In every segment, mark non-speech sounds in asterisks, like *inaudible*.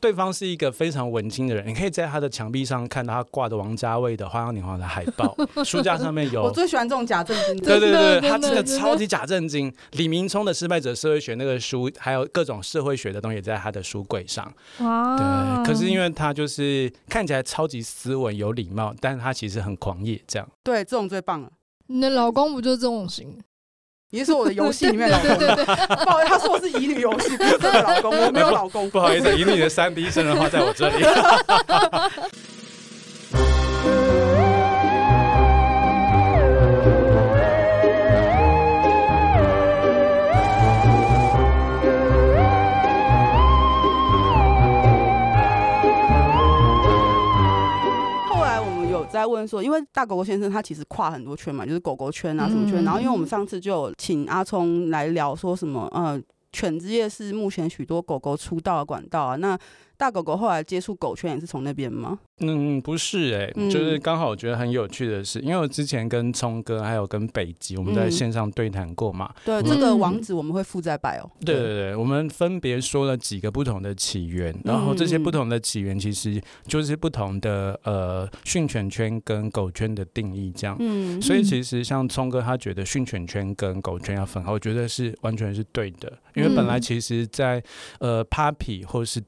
对方是一个非常文青的人，你可以在他的墙壁上看到他挂的王家卫的《花样年华》的海报，*laughs* 书架上面有。我最喜欢这种假正经。对对对，他真的超级假正经。李明聪的《失败者社会学》那个书，还有各种社会学的东西也在他的书柜上。哇。对，可是因为他就是看起来超级斯文有礼貌，但是他其实很狂野，这样。对，这种最棒了。你的老公不就是这种型？也是我的游戏里面老公，不好意思，他说我是乙女游戏，不是真的老公，我没有老公，不好意思，乙女的三 D 生人话在我这里。*laughs* 在问说，因为大狗狗先生他其实跨很多圈嘛，就是狗狗圈啊什么圈。然后因为我们上次就有请阿聪来聊说什么，呃，犬之夜是目前许多狗狗出道的管道啊。那大狗狗后来接触狗圈也是从那边吗？嗯，不是哎、欸，嗯、就是刚好我觉得很有趣的是，因为我之前跟聪哥还有跟北极我们在线上对谈过嘛。嗯、对，这个网址我们会附在 bio。对对对，我们分别说了几个不同的起源，然后这些不同的起源其实就是不同的呃训犬圈跟狗圈的定义这样。嗯，所以其实像聪哥他觉得训犬圈跟狗圈要分开，我觉得是完全是对的，因为本来其实在呃 Puppy 或是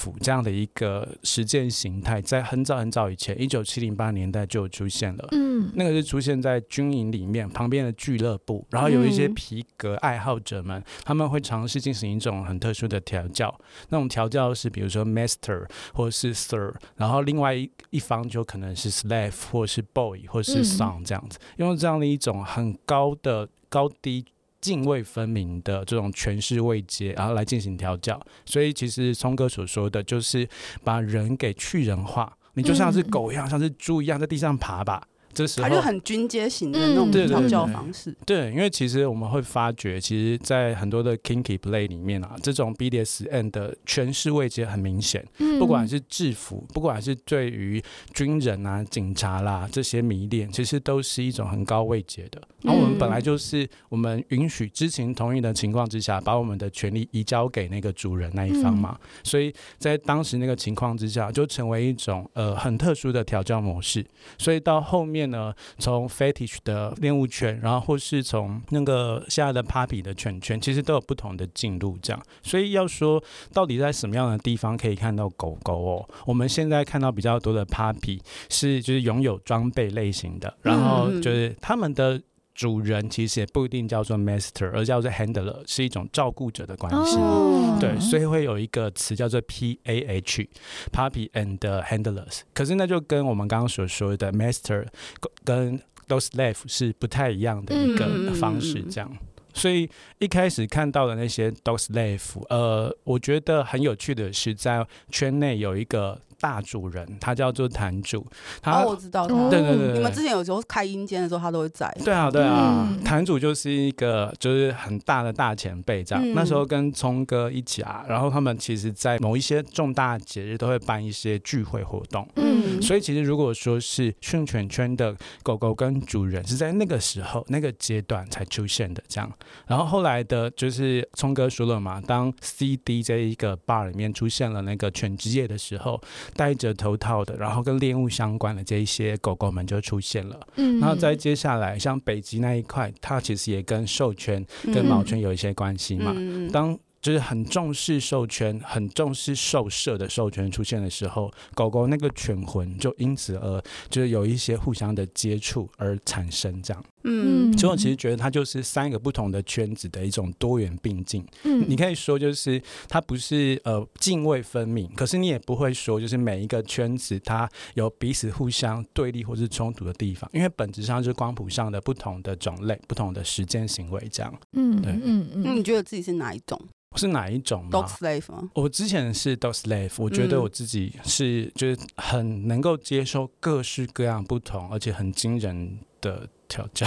Dog-Slave 这样的一个实践形态，在很早很早以前，一九七零八年代就出现了。嗯，那个是出现在军营里面旁边的俱乐部，然后有一些皮革爱好者们，他们会尝试进行一种很特殊的调教。那种调教是比如说 master 或是 sir，然后另外一一方就可能是 slave 或是 boy 或是 son 这样子，用这样的一种很高的高低。泾渭分明的这种权势位阶，然后来进行调教，所以其实聪哥所说的就是把人给去人化，你就像是狗一样，嗯、像是猪一样在地上爬吧。这时候它就很军阶型的那种调教方式。对，因为其实我们会发觉，其实，在很多的 kinky play 里面啊，这种 BDSM 的权势位阶很明显。嗯，不管是制服，不管是对于军人啊、警察啦这些迷恋，其实都是一种很高位阶的。然后我们本来就是我们允许知情同意的情况之下，把我们的权利移交给那个主人那一方嘛。所以在当时那个情况之下，就成为一种呃很特殊的调教模式。所以到后面。呢，从 fetish 的恋物犬，然后或是从那个现在的 puppy 的犬犬，其实都有不同的进入，这样。所以要说到底在什么样的地方可以看到狗狗哦？我们现在看到比较多的 puppy 是就是拥有装备类型的，然后就是他们的。主人其实也不一定叫做 master，而叫做 handler，是一种照顾者的关系。Oh. 对，所以会有一个词叫做 PAH，puppy and handlers。可是那就跟我们刚刚所说的 master 跟 dog-slave 是不太一样的一个方式，这样。Mm hmm. 所以一开始看到的那些 dog-slave，呃，我觉得很有趣的是，在圈内有一个。大主人，他叫做坛主。他、哦、我知道他。对对对，你们之前有时候开阴间的时候，他都会在。对啊，对啊。坛、嗯、主就是一个就是很大的大前辈，这样。嗯、那时候跟聪哥一起啊，然后他们其实在某一些重大节日都会办一些聚会活动。嗯。所以其实如果说是训犬圈的狗狗跟主人是在那个时候那个阶段才出现的这样。然后后来的就是聪哥说了嘛，当 CD 这一个 bar 里面出现了那个犬之夜的时候。戴着头套的，然后跟猎物相关的这一些狗狗们就出现了。嗯，然后再接下来，像北极那一块，它其实也跟兽圈、跟毛圈有一些关系嘛。嗯，当就是很重视兽圈、很重视兽舍的兽圈出现的时候，狗狗那个犬魂就因此而就是有一些互相的接触而产生这样。嗯，所以我其实觉得它就是三个不同的圈子的一种多元并进。嗯，你可以说就是它不是呃泾渭分明，可是你也不会说就是每一个圈子它有彼此互相对立或是冲突的地方，因为本质上就是光谱上的不同的种类、不同的实践行为这样。嗯，对，嗯嗯。那你觉得自己是哪一种？是哪一种吗？Dog-Slave 吗？我之前是 Dog-Slave，我觉得我自己是就是很能够接受各式各样不同而且很惊人的调教。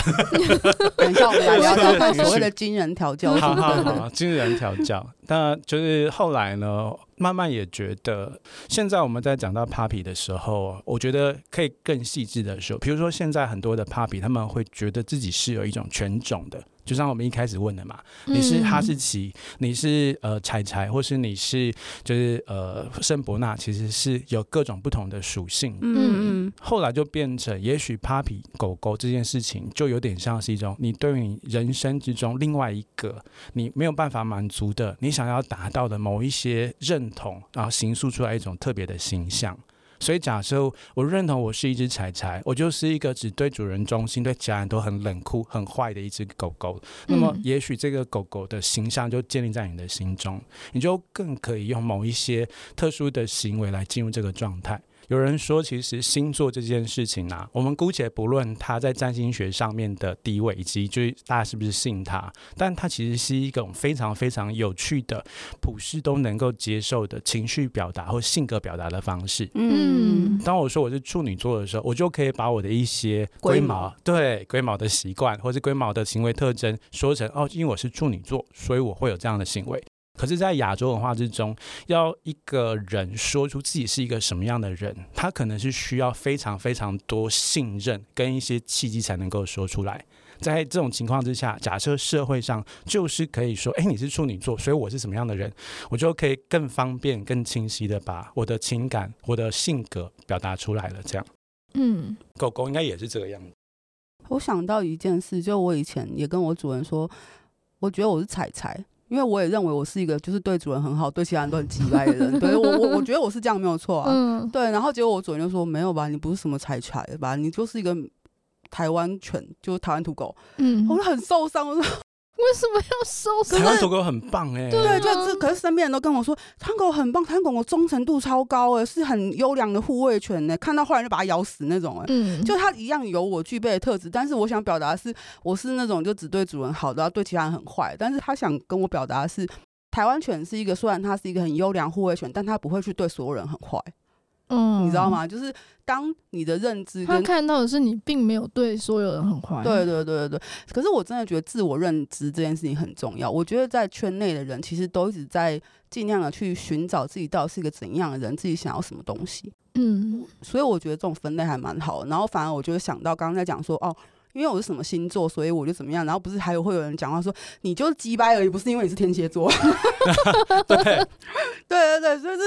*laughs* 等一下我们来聊聊看所谓的惊人调教。*laughs* 好好好，惊人调教。*laughs* 那就是后来呢，慢慢也觉得，现在我们在讲到 Papi 的时候，我觉得可以更细致的说，比如说现在很多的 Papi，他们会觉得自己是有一种犬种的。就像我们一开始问的嘛，你是哈士奇，你是呃柴柴，或是你是就是呃圣伯纳，其实是有各种不同的属性。嗯嗯。后来就变成，也许 Puppy 狗狗这件事情，就有点像是一种你对于你人生之中另外一个你没有办法满足的，你想要达到的某一些认同，然后形塑出来一种特别的形象。所以，假设我认同我是一只柴柴，我就是一个只对主人忠心、对家人都很冷酷、很坏的一只狗狗。那么，也许这个狗狗的形象就建立在你的心中，你就更可以用某一些特殊的行为来进入这个状态。有人说，其实星座这件事情啊，我们姑且不论它在占星学上面的地位，以及就是大家是不是信它，但它其实是一种非常非常有趣的、普世都能够接受的情绪表达或性格表达的方式。嗯，当我说我是处女座的时候，我就可以把我的一些龟毛，对龟毛的习惯或是龟毛的行为特征说成哦，因为我是处女座，所以我会有这样的行为。可是，在亚洲文化之中，要一个人说出自己是一个什么样的人，他可能是需要非常非常多信任跟一些契机才能够说出来。在这种情况之下，假设社会上就是可以说：“哎，你是处女座，所以我是什么样的人，我就可以更方便、更清晰的把我的情感、我的性格表达出来了。”这样，嗯，狗狗应该也是这个样子。我想到一件事，就我以前也跟我主人说，我觉得我是柴柴。因为我也认为我是一个就是对主人很好，对其他人都很机掰的人。对我我我觉得我是这样没有错啊。嗯。对，然后结果我主人就说没有吧，你不是什么柴犬吧，你就是一个台湾犬，就是台湾土狗。嗯。我就很受伤，我说。为什么要收拾？台湾狗狗很棒哎、欸，对，就是可是身边人都跟我说，台湾狗很棒，台湾狗狗忠诚度超高哎，是很优良的护卫犬呢。看到坏人就把它咬死那种哎，嗯，就它一样有我具备的特质，但是我想表达的是，我是那种就只对主人好的，然后对其他人很坏。但是他想跟我表达的是，台湾犬是一个虽然它是一个很优良护卫犬，但它不会去对所有人很坏。嗯，你知道吗？就是当你的认知，他看到的是你并没有对所有人很坏。对对对对对。可是我真的觉得自我认知这件事情很重要。我觉得在圈内的人其实都一直在尽量的去寻找自己到底是一个怎样的人，自己想要什么东西。嗯，所以我觉得这种分类还蛮好的。然后反而我就想到刚刚在讲说哦。因为我是什么星座，所以我就怎么样。然后不是还有会有人讲话说你就是鸡掰而已，不是因为你是天蝎座。对对对对，*laughs* 所以是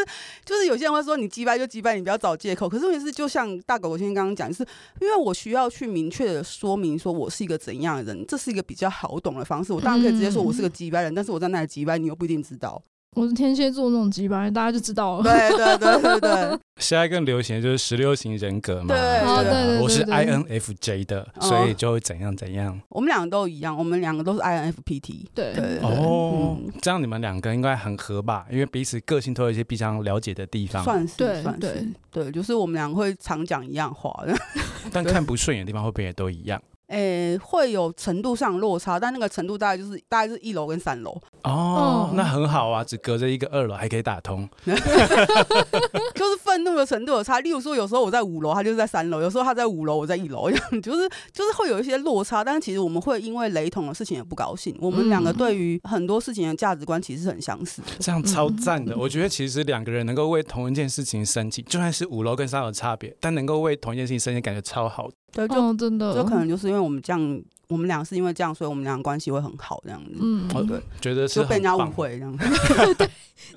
就是有些人会说你鸡掰就鸡掰，你不要找借口。可是问题是，就像大狗狗先生刚刚讲，就是因为我需要去明确的说明说我是一个怎样的人，这是一个比较好懂的方式。我当然可以直接说我是个鸡掰人，但是我在那里鸡掰，你又不一定知道。我是天蝎座那种机掰，大家就知道了。对对对对对。*laughs* 现在更流行的就是十六型人格嘛。对对，我是 INFJ 的，所以就会怎样怎样。我们两个都一样，我们两个都是 INFPT。对对。哦，这样你们两个应该很合吧？因为彼此个性都有一些比较了解的地方。算是，算是。对，就是我们两个会常讲一样话。*laughs* 但看不顺眼的地方会不会也都一样？诶、欸，会有程度上落差，但那个程度大概就是大概是一楼跟三楼哦，那很好啊，只隔着一个二楼还可以打通，*laughs* 就是愤怒的程度有差。例如说，有时候我在五楼，他就是在三楼；有时候他在五楼，我在一楼，*laughs* 就是就是会有一些落差。但是其实我们会因为雷同的事情也不高兴。我们两个对于很多事情的价值观其实是很相似的，这样超赞的。我觉得其实两个人能够为同一件事情生气，就算是五楼跟三楼的差别，但能够为同一件事情生气，感觉超好。对，就、哦、真的，就可能就是因为我们这样，我们俩是因为这样，所以我们俩关系会很好，这样子。嗯，对，觉得是就被人家误会这样子。*laughs* *laughs* 对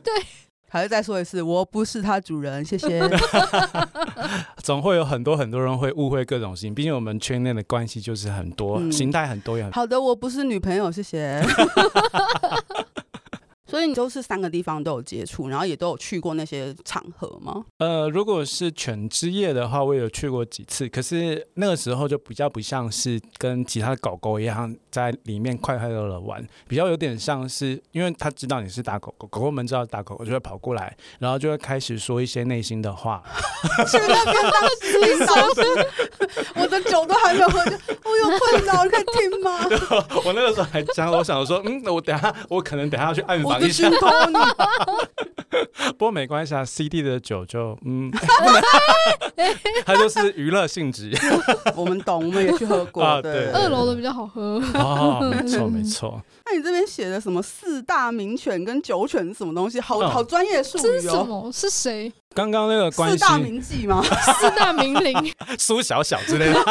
对，还是再说一次，我不是他主人，谢谢。*laughs* 总会有很多很多人会误会各种事情，毕竟我们圈内的关系就是很多，嗯、形态很多样。好的，我不是女朋友，谢谢。所以你都是三个地方都有接触，然后也都有去过那些场合吗？呃，如果是犬之夜的话，我有去过几次。可是那个时候就比较不像是跟其他的狗狗一样在里面快快乐乐玩，比较有点像是，因为他知道你是打狗狗，狗狗们知道打狗狗就会跑过来，然后就会开始说一些内心的话。我的酒都还没有喝，就 *laughs* 我有困扰，你可以听吗？*laughs* 我那个时候还讲，我想说，嗯，我等下我可能等下要去暗访一下，*laughs* 不过没关系啊，CD 的酒就嗯，它就是娱乐性质。我们懂，我们也去喝过。啊、对，二楼的比较好喝。哦，没错 *laughs* 没错。那你这边写的什么四大名犬跟九犬是什么东西？好好专业术语哦。是谁？刚刚那个关系，四大名妓吗？四大名伶，*laughs* 苏小小之类的。*laughs*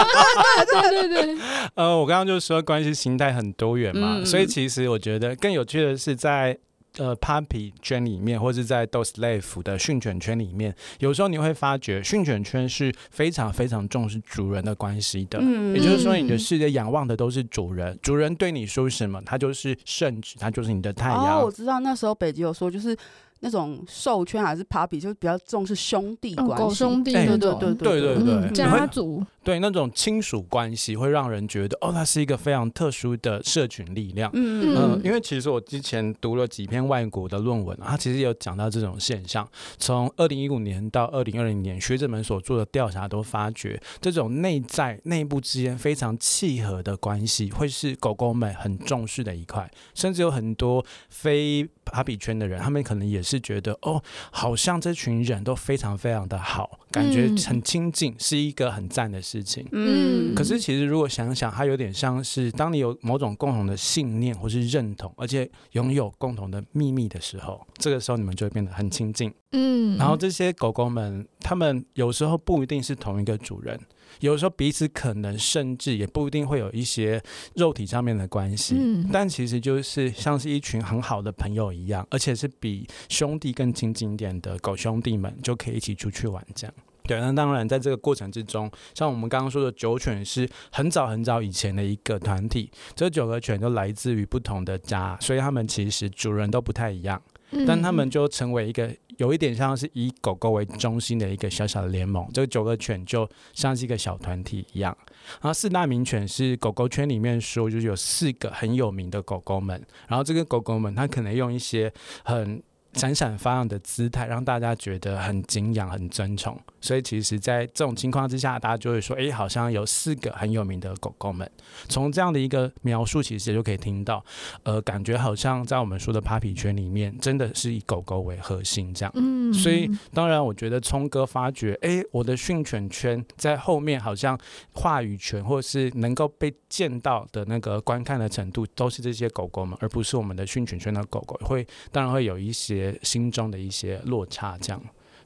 对对对。呃，我刚刚就说关系形态很多元嘛，嗯、所以其实我觉得更有趣的是在。呃，Puppy 圈里面，或者在 DoSLAVE 的训犬圈里面，有时候你会发觉训犬圈是非常非常重视主人的关系的。嗯，也就是说，你的世界仰望的都是主人，主人对你说什么，他就是圣旨，他就是你的太阳。哦，我知道那时候北极有说，就是。那种兽圈还是 puppy，就是比较重视兄弟关系，狗兄弟那种，对对对对，家族，对那种亲属关系会让人觉得，哦，它是一个非常特殊的社群力量。嗯嗯，因为其实我之前读了几篇外国的论文，它其实有讲到这种现象。从二零一五年到二零二零年，学者们所做的调查都发觉，这种内在内部之间非常契合的关系，会是狗狗们很重视的一块，甚至有很多非 puppy 圈的人，他们可能也是。是觉得哦，好像这群人都非常非常的好，感觉很亲近，是一个很赞的事情。嗯，可是其实如果想想，它有点像是当你有某种共同的信念或是认同，而且拥有共同的秘密的时候，这个时候你们就会变得很亲近。嗯，然后这些狗狗们，他们有时候不一定是同一个主人。有时候彼此可能甚至也不一定会有一些肉体上面的关系，嗯，但其实就是像是一群很好的朋友一样，而且是比兄弟更亲近一点的狗兄弟们就可以一起出去玩这样。对，那当然在这个过程之中，像我们刚刚说的九犬是很早很早以前的一个团体，这九个犬都来自于不同的家，所以他们其实主人都不太一样，但他们就成为一个。有一点像是以狗狗为中心的一个小小的联盟，这个九个犬就像是一个小团体一样。然后四大名犬是狗狗圈里面说，就是有四个很有名的狗狗们。然后这个狗狗们，它可能用一些很闪闪发亮的姿态，让大家觉得很敬仰、很尊崇。所以其实，在这种情况之下，大家就会说：“哎，好像有四个很有名的狗狗们。”从这样的一个描述，其实也就可以听到，呃，感觉好像在我们说的 Papi 圈里面，真的是以狗狗为核心这样。嗯。所以，当然，我觉得聪哥发觉，哎，我的训犬圈在后面好像话语权，或是能够被见到的那个观看的程度，都是这些狗狗们，而不是我们的训犬圈的狗狗。会，当然会有一些心中的一些落差这样。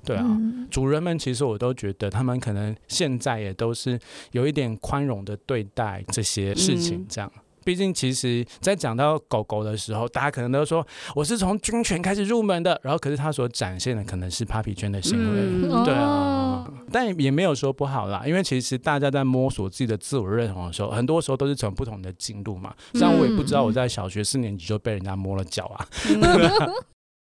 对啊，嗯、主人们其实我都觉得他们可能现在也都是有一点宽容的对待这些事情，这样。嗯、毕竟，其实，在讲到狗狗的时候，大家可能都说我是从军犬开始入门的，然后可是他所展现的可能是 Puppy 圈的行为，嗯、对啊。哦、但也没有说不好啦，因为其实大家在摸索自己的自我认同的时候，很多时候都是从不同的进路嘛。像我也不知道我在小学四年级就被人家摸了脚啊。嗯 *laughs*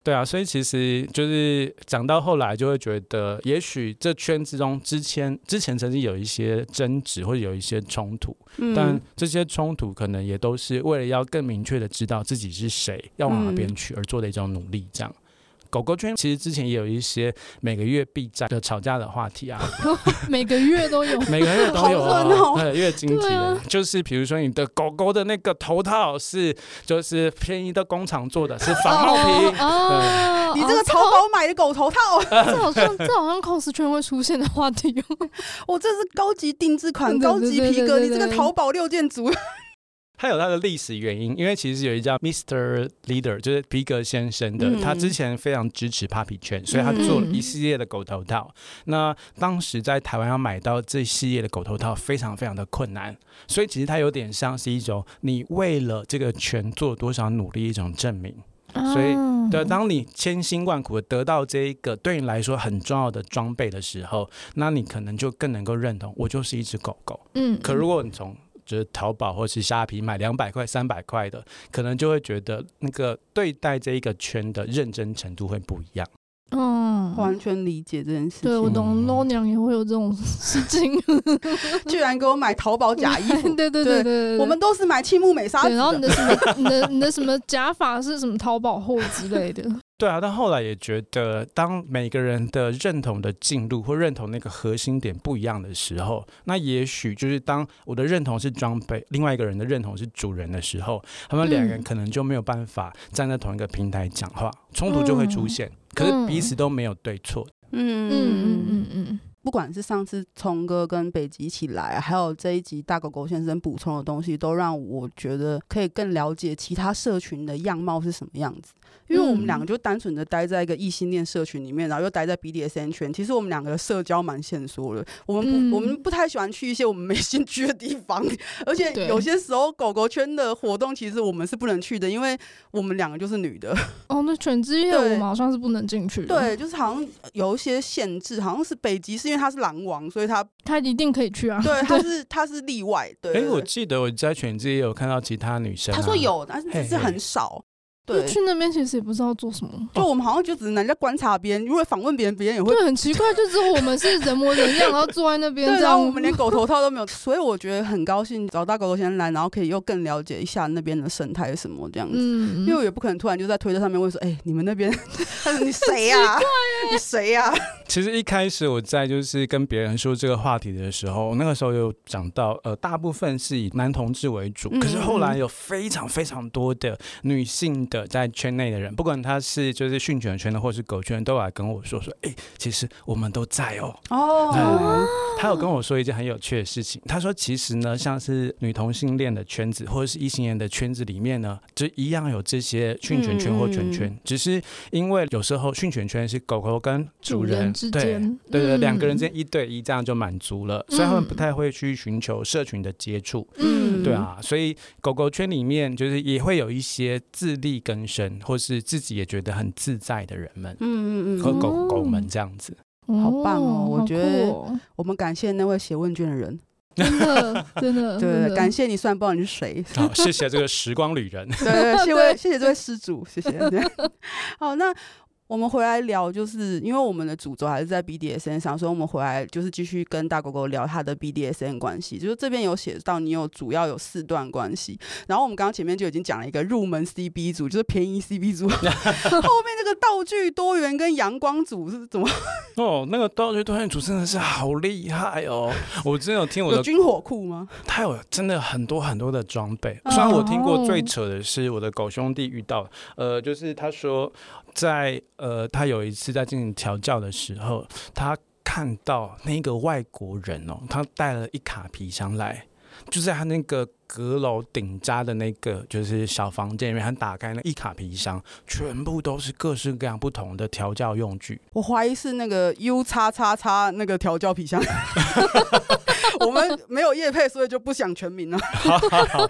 对啊，所以其实就是讲到后来，就会觉得，也许这圈子中之前之前曾经有一些争执或者有一些冲突，嗯、但这些冲突可能也都是为了要更明确的知道自己是谁，要往哪边去而做的一种努力，这样。狗狗圈其实之前也有一些每个月必战的吵架的话题啊，*laughs* 每个月都有，*laughs* 每个月都有对，月经期的，啊、就是比如说你的狗狗的那个头套是就是便宜的工厂做的，是仿冒品，哦，你这个淘宝买的狗头套，这好像这好像 cos 圈会出现的话题哦，*laughs* 我这是高级定制款，高级皮革，你这个淘宝六件组。它有它的历史原因，因为其实有一家 Mr. Leader，就是皮革先生的，嗯、他之前非常支持 Puppy 圈，所以他做了一系列的狗头套。嗯、那当时在台湾要买到这系列的狗头套，非常非常的困难，所以其实它有点像是一种你为了这个圈做多少努力一种证明。哦、所以，对，当你千辛万苦的得到这一个对你来说很重要的装备的时候，那你可能就更能够认同我就是一只狗狗。嗯，可如果你从就是淘宝或是虾皮买两百块、三百块的，可能就会觉得那个对待这一个圈的认真程度会不一样。嗯，完全理解这件事情。对，我懂，Lo 娘也会有这种事情，*laughs* 居然给我买淘宝假衣服。对对对对，我们都是买青木美纱。然后你的什么，你的你的什么假发是什么淘宝货之类的。对啊，但后来也觉得，当每个人的认同的进度或认同那个核心点不一样的时候，那也许就是当我的认同是装备，另外一个人的认同是主人的时候，他们两个人可能就没有办法站在同一个平台讲话，冲突就会出现。可是彼此都没有对错。嗯嗯嗯嗯嗯。不管是上次聪哥跟北极一起来，还有这一集大狗狗先生补充的东西，都让我觉得可以更了解其他社群的样貌是什么样子。因为我们两个就单纯的待在一个异性恋社群里面，然后又待在 BDSN 圈，其实我们两个的社交蛮限缩的。我们不，嗯、我们不太喜欢去一些我们没兴趣的地方，而且有些时候狗狗圈的活动，其实我们是不能去的，因为我们两个就是女的。*laughs* 哦，那犬之夜我们好像是不能进去的。对，就是好像有一些限制，好像是北极是因为它是狼王，所以它它一定可以去啊。对，*laughs* 它是它是例外。对，哎、欸，我记得我在犬之夜有看到其他女生、啊，他说有，但是只是很少。对，去那边其实也不知道做什么，就我们好像就只能来在观察别人，如果访问别人，别人也会。对，很奇怪，就只有我们是人模人样，然后坐在那边，对，然后我们连狗头 *laughs* 套都没有，所以我觉得很高兴找大狗头先来，然后可以又更了解一下那边的生态什么这样子。嗯，因为我也不可能突然就在推特上面问说，哎、欸，你们那边，*laughs* 你谁呀、啊？你谁呀、啊？*laughs* 其实一开始我在就是跟别人说这个话题的时候，那个时候有讲到，呃，大部分是以男同志为主，可是后来有非常非常多的女性的在圈内的。人不管他是就是训犬圈的或是狗圈，都来跟我说说，哎、欸，其实我们都在哦。哦、嗯，他有跟我说一件很有趣的事情。他说，其实呢，像是女同性恋的圈子或者是异性恋的圈子里面呢，就一样有这些训犬圈或犬圈，嗯、只是因为有时候训犬圈是狗狗跟主人，主人之间，对对对，两、嗯、个人之间一对一这样就满足了，所以他们不太会去寻求社群的接触。嗯，对啊，所以狗狗圈里面就是也会有一些自力更生或是。自己也觉得很自在的人们，嗯嗯嗯，和狗狗们这样子，好棒哦！我觉得我们感谢那位写问卷的人，真的 *laughs* 真的，对，感谢你，虽然不知道你是谁，好，谢谢这个时光旅人，*laughs* 对，谢谢 *laughs* 谢谢这位施主，谢谢。好，那。我们回来聊，就是因为我们的主轴还是在 BDSN 上，所以我们回来就是继续跟大狗狗聊他的 BDSN 关系。就是这边有写到，你有主要有四段关系。然后我们刚刚前面就已经讲了一个入门 CB 组，就是便宜 CB 组。*laughs* 后面那个道具多元跟阳光组是怎么？哦，那个道具多元组真的是好厉害哦！我真的有听我的军火库吗？他有真的很多很多的装备。虽然我听过最扯的是我的狗兄弟遇到，呃，就是他说。在呃，他有一次在进行调教的时候，他看到那个外国人哦，他带了一卡皮箱来，就在他那个阁楼顶扎的那个就是小房间里面，他打开那一卡皮箱，全部都是各式各样不同的调教用具。我怀疑是那个 U 叉叉叉那个调教皮箱。*laughs* 我们没有业配，所以就不想全名了。好 *laughs* 好好。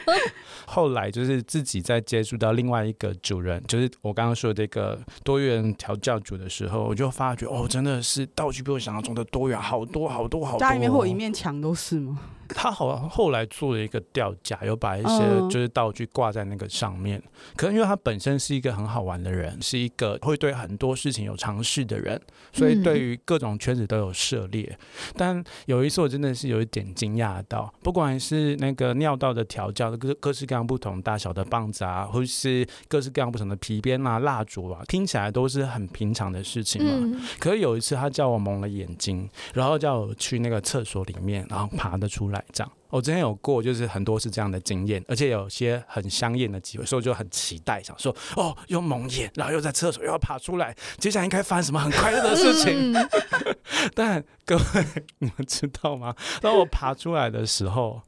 后来就是自己在接触到另外一个主人，就是我刚刚说的这个多元调教主的时候，我就发觉哦，真的是道具比我想象中的多元，好多好多好多。家里面会有一面墙都是吗？他好像后来做了一个吊架，有把一些就是道具挂在那个上面。嗯、可能因为他本身是一个很好玩的人，是一个会对很多事情有尝试的人，所以对于各种圈子都有涉猎。嗯、但有一次我真的是有一点惊讶到，不管是那个尿道的调教的各各式各样不同大小的棒子啊，或是各式各样不同的皮鞭啊、蜡烛啊，听起来都是很平常的事情嘛。嗯、可是有一次他叫我蒙了眼睛，然后叫我去那个厕所里面，然后爬得出来。这样，我之前有过，就是很多是这样的经验，而且有些很香艳的机会，所以我就很期待，想说，哦，又蒙眼，然后又在厕所又要爬出来，接下来应该发生什么很快乐的事情？*laughs* 但各位，你们知道吗？当我爬出来的时候，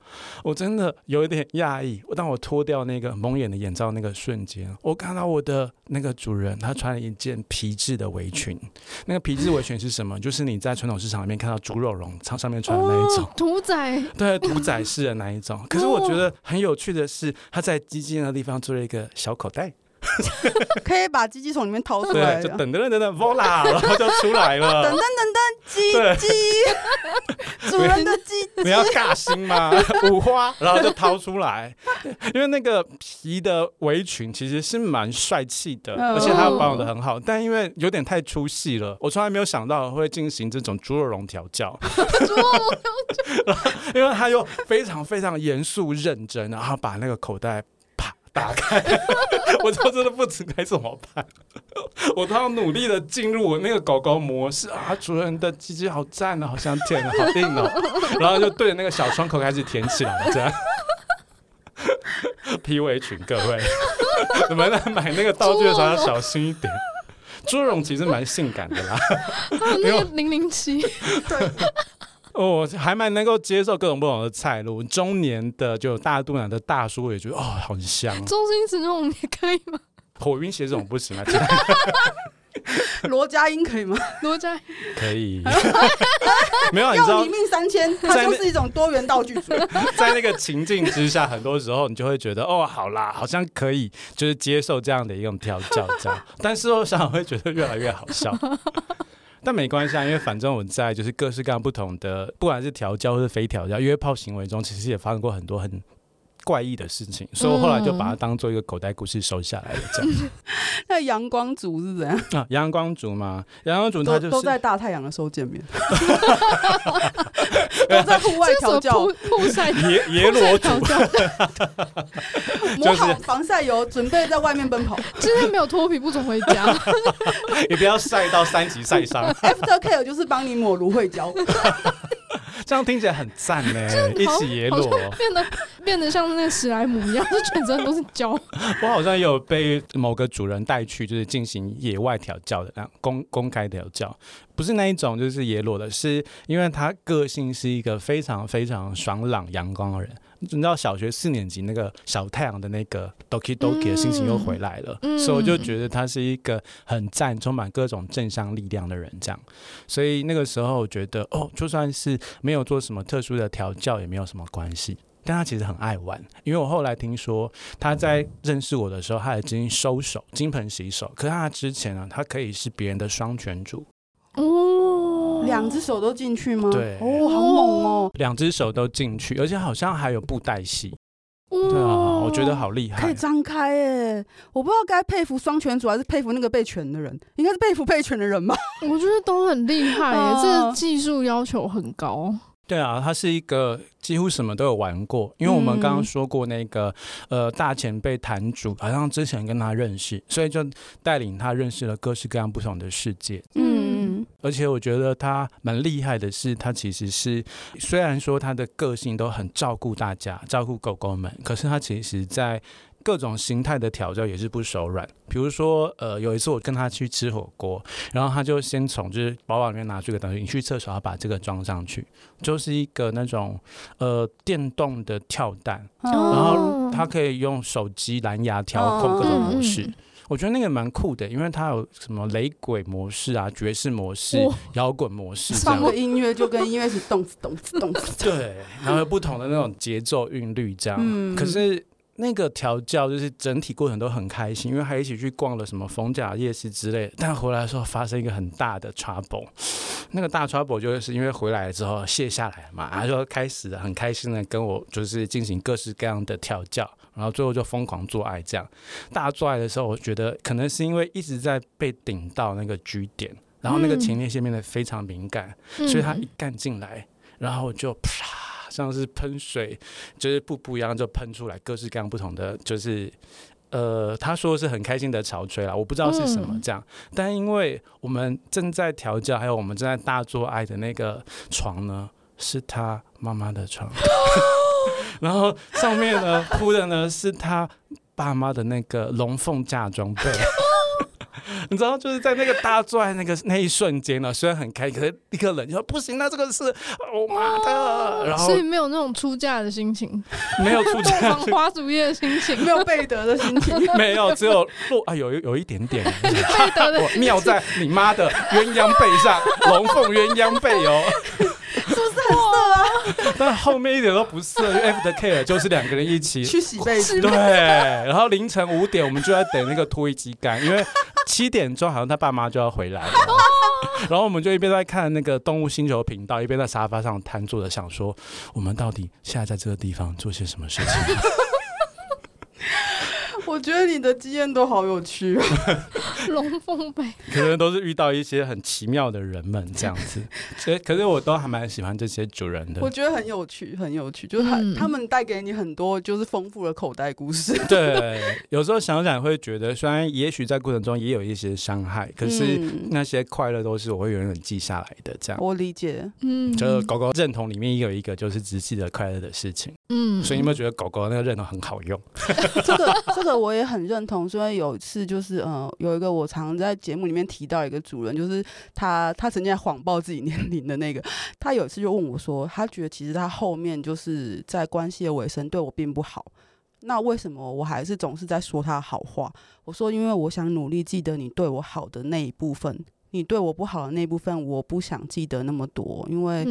我真的有一点讶异。当我脱掉那个蒙眼的眼罩那个瞬间，我看到我的那个主人，他穿了一件皮质的围裙。那个皮质围裙是什么？就是你在传统市场里面看到猪肉绒上面穿的那一种，屠宰。对，屠宰式的那一种。可是我觉得很有趣的是，他在鸡鸡那个地方做了一个小口袋。*laughs* 可以把鸡鸡从里面掏出来，就等等等等，voila，*laughs* 然后就出来了。等等等等，鸡鸡，*laughs* 主人的鸡鸡，你要尬心吗？五花，然后就掏出来。因为那个皮的围裙其实是蛮帅气的，而且它保养的很好。但因为有点太出戏了，我从来没有想到会进行这种猪肉绒调教。猪肉绒因为他又非常非常严肃认真，然后把那个口袋。打开，*laughs* 我就真的不知该怎么办。*laughs* 我都要努力的进入我那个狗狗模式啊！主人的鸡鸡好赞啊，好想舔啊，好硬哦。*laughs* 然后就对着那个小窗口开始舔起来，这样。皮围裙，各位，你们在买那个道具的时候要小心一点。猪绒其实蛮性感的啦，那个零零七，对。哦，还蛮能够接受各种不同的菜路。中年的就大肚腩的大叔也觉得哦，很香。周星驰那种也可以吗？火云邪这种不行啊。*laughs* *laughs* 罗家英可以吗？罗家可以，*laughs* 没有，你知道，一命三千，它就是一种多元道具组。在那个情境之下，很多时候你就会觉得，哦，好啦，好像可以，就是接受这样的一种调教，这样。但是我想会觉得越来越好笑，但没关系啊，因为反正我在就是各式各样不同的，不管是调教或是非调教约炮行为中，其实也发生过很多很。怪异的事情，所以我后来就把它当做一个口袋故事收下来了。这样，*laughs* 那阳光族是怎样啊？阳光族嘛，阳光族他就是都在大太阳的时候见面，*laughs* 都在户外调教，曝晒耶耶罗族，*laughs* 抹好防晒油，准备在外面奔跑。今天没有脱皮，不准回家。也不要晒到三级晒伤。After care 就是帮你抹芦荟胶。这样听起来很赞呢，一起耶裸，变得变得像那个史莱姆一样，就全身都是胶。我好像也有被某个主人带去，就是进行野外调教的，那公公开调教，不是那一种，就是耶裸的，是因为他个性是一个非常非常爽朗阳光的人。你知道小学四年级那个小太阳的那个 Doki Doki 的心情又回来了，嗯、所以我就觉得他是一个很赞、充满各种正向力量的人。这样，所以那个时候我觉得，哦，就算是没有做什么特殊的调教，也没有什么关系。但他其实很爱玩，因为我后来听说他在认识我的时候，他已经收手、金盆洗手。可是他之前呢，他可以是别人的双拳主。哦，两只手都进去吗？对，哦，好猛哦，两只手都进去，而且好像还有布袋戏。对啊，我觉得好厉害，可以张开哎！我不知道该佩服双拳主还是佩服那个被拳的人，应该是佩服被拳的人吧？我觉得都很厉害 *laughs* 这个技术要求很高。对啊，他是一个几乎什么都有玩过，因为我们刚刚说过那个、嗯、呃大前辈坛主，好像之前跟他认识，所以就带领他认识了各式各样不同的世界。嗯，而且我觉得他蛮厉害的是，他其实是虽然说他的个性都很照顾大家，照顾狗狗们，可是他其实在。各种形态的调教也是不手软，比如说，呃，有一次我跟他去吃火锅，然后他就先从就是包包里面拿出一个东西，你去厕所要把这个装上去，就是一个那种呃电动的跳蛋，然后他可以用手机蓝牙调控各种模式，我觉得那个蛮酷的，因为它有什么雷鬼模式啊、爵士模式、摇滚模式，放个音乐就跟音乐是动次动次动次，*laughs* 对，然后有不同的那种节奏韵律这样，可是。那个调教就是整体过程都很开心，因为还一起去逛了什么逢甲夜市之类的。但回来的时候发生一个很大的 trouble，那个大 trouble 就是因为回来之后卸下来嘛，他就开始很开心的跟我就是进行各式各样的调教，然后最后就疯狂做爱这样。大做爱的时候，我觉得可能是因为一直在被顶到那个 G 点，然后那个前列腺变得非常敏感，嗯、所以他一干进来，然后就啪。像是喷水，就是瀑布一样就喷出来，各式各样不同的，就是呃，他说是很开心的潮吹啦，我不知道是什么这样，嗯、但因为我们正在调教，还有我们正在大做爱的那个床呢，是他妈妈的床，*laughs* 然后上面呢铺的呢是他爸妈的那个龙凤嫁妆被。*laughs* 你知道，就是在那个大拽那个那一瞬间呢，虽然很开，可是立刻冷，就说不行，那这个是我妈的，哦、然后所以没有那种出嫁的心情，没有出嫁 *laughs* 花烛夜的心情，没有贝德的心情，*laughs* 没有，只有落啊，有有一点点贝德的，妙在你妈的鸳鸯背上，龙凤鸳鸯被哦。是不是很色啊？*laughs* 但后面一点都不是，因为 After care 就是两个人一起 *laughs* 去洗被子，对。然后凌晨五点，我们就在等那个脱衣机干，因为七点钟好像他爸妈就要回来了。然后我们就一边在看那个动物星球频道，一边在沙发上瘫坐着，想说我们到底现在在这个地方做些什么事情。*laughs* 我觉得你的经验都好有趣啊，*laughs* 龙凤杯可能都是遇到一些很奇妙的人们这样子，*laughs* 所以可是我都还蛮喜欢这些主人的。我觉得很有趣，很有趣，就是他、嗯、他们带给你很多就是丰富的口袋故事。*laughs* 对，有时候想想会觉得，虽然也许在过程中也有一些伤害，可是那些快乐都是我会永远记下来的。这样，我理解。嗯，就是狗狗认同里面也有一个就是只记得快乐的事情。嗯，所以你有没有觉得狗狗那个认同很好用？这个这个我也很认同。所以有一次就是呃，有一个我常在节目里面提到一个主人，就是他他曾经在谎报自己年龄的那个。他有一次就问我说，他觉得其实他后面就是在关系的尾声对我并不好。那为什么我还是总是在说他好话？我说，因为我想努力记得你对我好的那一部分，你对我不好的那一部分，我不想记得那么多，因为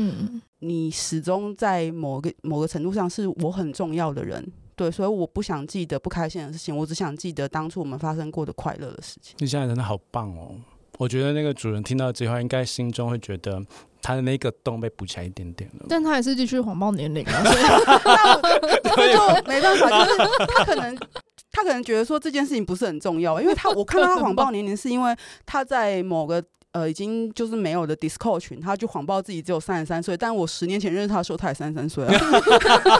你始终在某个某个程度上是我很重要的人，对，所以我不想记得不开心的事情，我只想记得当初我们发生过的快乐的事情。你现在真的好棒哦！我觉得那个主人听到这句话，应该心中会觉得。他的那个洞被补起来一点点了，但他还是继续谎报年龄啊，所以 *laughs* 就没办法，就是他可能他可能觉得说这件事情不是很重要，因为他我看到他谎报年龄是因为他在某个。呃，已经就是没有的 Discord 群，他就谎报自己只有三十三岁，但我十年前认识他的时候，他也三十三岁啊 *laughs*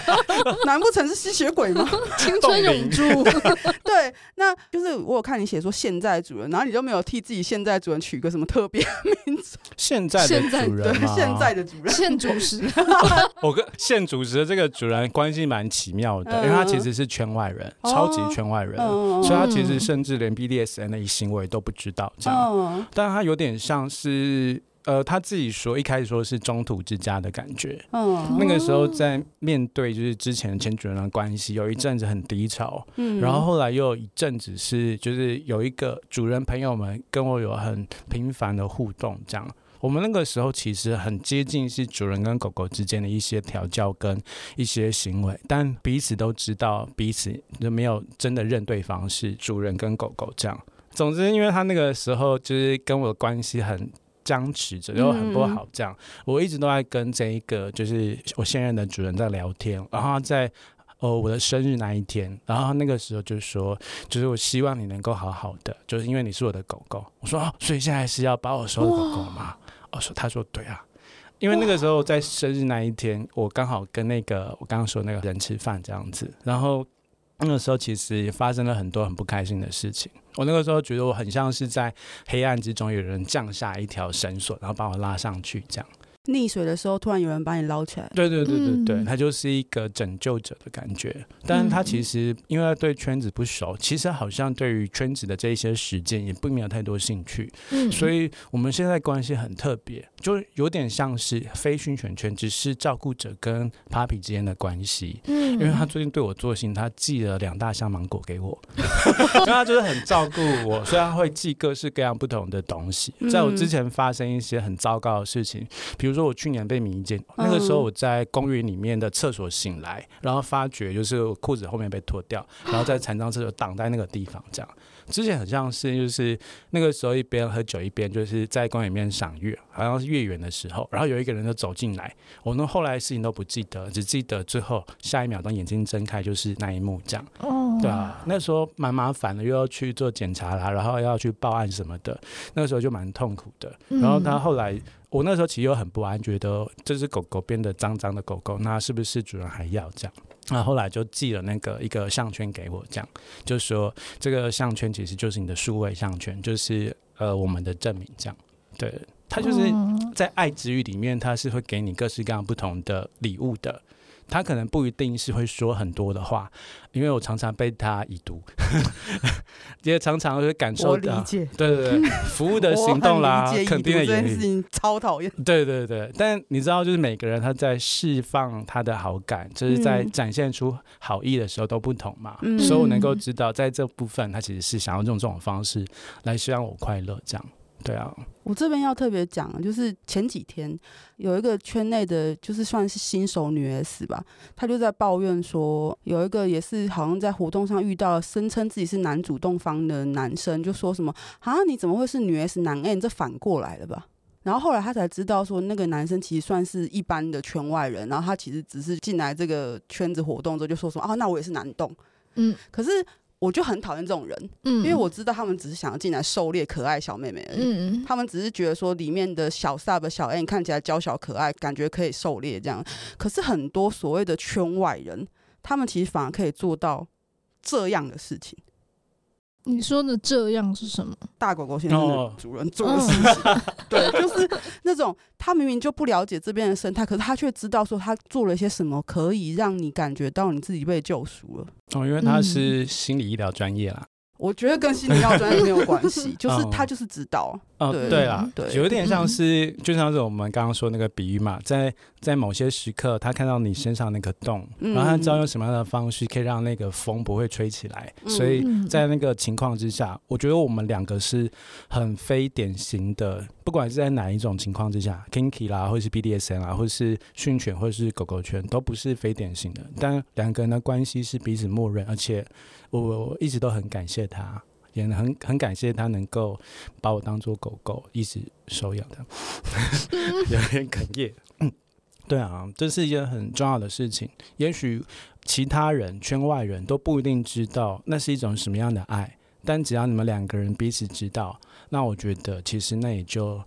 *laughs* 难不成是吸血鬼吗？*laughs* 青春永驻。对，那就是我有看你写说现在主人，然后你就没有替自己现在主人取个什么特别名字？现在的主人，对，现在的主人，现主食。我跟现主食的这个主人关系蛮奇妙的，因为他其实是圈外人，嗯、超级圈外人，嗯、所以他其实甚至连 BDSN 的一行为都不知道这样，嗯、但他有点。像是呃，他自己说一开始说是中途之家的感觉，嗯，那个时候在面对就是之前前主人的关系，有一阵子很低潮，嗯，然后后来又有一阵子是就是有一个主人朋友们跟我有很频繁的互动，这样，我们那个时候其实很接近是主人跟狗狗之间的一些调教跟一些行为，但彼此都知道彼此就没有真的认对方是主人跟狗狗这样。总之，因为他那个时候就是跟我的关系很僵持着，又很不好，这样，我一直都在跟这一个就是我现任的主人在聊天。然后在哦我的生日那一天，然后那个时候就说，就是我希望你能够好好的，就是因为你是我的狗狗。我说哦，所以现在是要把我收的狗狗吗？我说，他说对啊，因为那个时候在生日那一天，我刚好跟那个我刚刚说那个人吃饭这样子，然后。那个时候其实也发生了很多很不开心的事情。我那个时候觉得我很像是在黑暗之中有人降下一条绳索，然后把我拉上去这样。溺水的时候，突然有人把你捞起来。对对对对对，他就是一个拯救者的感觉。但是他其实因为对圈子不熟，其实好像对于圈子的这一些实践也并没有太多兴趣。嗯所以我们现在关系很特别，就有点像是非训犬圈，只是照顾者跟 Puppy 之间的关系。因为他最近对我做心，他寄了两大箱芒果给我，*laughs* 因为他就是很照顾我，虽然会寄各式各样不同的东西。在我之前发生一些很糟糕的事情，比如说。我去年被迷奸，那个时候我在公园里面的厕所醒来，然后发觉就是我裤子后面被脱掉，然后在残障厕所挡在那个地方，这样。之前很像是就是那个时候一边喝酒一边就是在公园里面赏月，好像是月圆的时候，然后有一个人就走进来，我们后来的事情都不记得，只记得最后下一秒当眼睛睁开就是那一幕这样。哦，对啊，那时候蛮麻烦的，又要去做检查啦，然后要去报案什么的，那个时候就蛮痛苦的。然后他后来。我那时候其实又很不安，觉得这只狗狗变得脏脏的狗狗，那是不是主人还要这样？那后来就寄了那个一个项圈给我，这样就说这个项圈其实就是你的数位项圈，就是呃我们的证明，这样。对，他就是在爱之语里面，他是会给你各式各样不同的礼物的。他可能不一定是会说很多的话，因为我常常被他已读，*laughs* 也常常会感受到。对对对，*laughs* 服务的行动啦，肯定的这件事情超讨厌。对对对，但你知道，就是每个人他在释放他的好感，就是在展现出好意的时候都不同嘛，嗯、所以我能够知道，在这部分他其实是想要用这种方式来希望我快乐，这样。对啊，我这边要特别讲，就是前几天有一个圈内的，就是算是新手女 S 吧，她就在抱怨说，有一个也是好像在活动上遇到了声称自己是男主动方的男生，就说什么啊，你怎么会是女 S 男 N？这反过来了吧？然后后来他才知道说，那个男生其实算是一般的圈外人，然后他其实只是进来这个圈子活动之后就说说啊，那我也是男动，嗯，可是。我就很讨厌这种人，嗯，因为我知道他们只是想要进来狩猎可爱小妹妹而已，嗯，他们只是觉得说里面的小 sub 小 N 看起来娇小可爱，感觉可以狩猎这样。可是很多所谓的圈外人，他们其实反而可以做到这样的事情。你说的这样是什么？大狗狗先生的主人做的事情，oh. *laughs* 对，就是那种他明明就不了解这边的生态，可是他却知道说他做了些什么，可以让你感觉到你自己被救赎了。哦，因为他是心理医疗专业啦。我觉得跟心理药专业没有关系，*laughs* 就是他就是指导。哦，对对啊，对，有点像是，就像是我们刚刚说那个比喻嘛，在在某些时刻，他看到你身上那个洞，然后他知道用什么样的方式可以让那个风不会吹起来，所以在那个情况之下，我觉得我们两个是很非典型的，不管是在哪一种情况之下，Kinky 啦，或是 BDSM 啊，或是训犬，或是狗狗圈，都不是非典型的，但两个人的关系是彼此默认，而且我我一直都很感谢他。也很很感谢他能够把我当做狗狗一直收养的，*laughs* 有点哽咽。对啊，这是一件很重要的事情。也许其他人圈外人都不一定知道那是一种什么样的爱，但只要你们两个人彼此知道，那我觉得其实那也就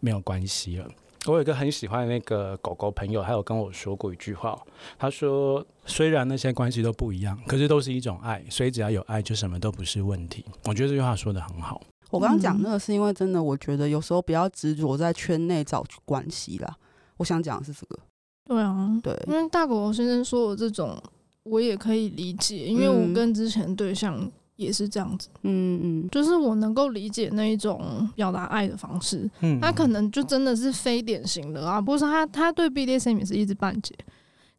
没有关系了。我有一个很喜欢的那个狗狗朋友，他有跟我说过一句话。他说：“虽然那些关系都不一样，可是都是一种爱，所以只要有爱，就什么都不是问题。”我觉得这句话说的很好。我刚刚讲那个是因为真的，我觉得有时候不要执着在圈内找关系啦。我想讲的是这个。对啊，对，因为大狗狗先生说的这种，我也可以理解，因为我跟之前对象。也是这样子，嗯嗯，就是我能够理解那一种表达爱的方式，嗯，他可能就真的是非典型的啊，不是他他对 BDSM 也是一知半解。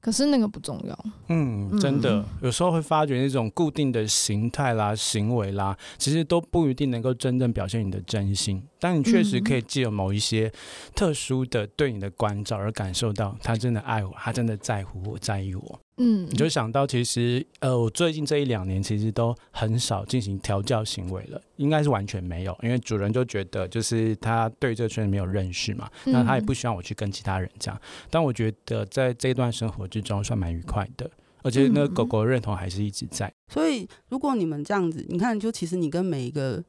可是那个不重要，嗯，真的，有时候会发觉那种固定的形态啦、行为啦，其实都不一定能够真正表现你的真心。但你确实可以借由某一些特殊的对你的关照而感受到他真的爱我，他真的在乎我，在意我。嗯，你就想到其实，呃，我最近这一两年其实都很少进行调教行为了，应该是完全没有，因为主人就觉得就是他对这个圈子没有认识嘛，那他也不希望我去跟其他人讲。但我觉得在这一段生活之中算蛮愉快的，而且那个狗狗的认同还是一直在。所以如果你们这样子，你看，就其实你跟每一个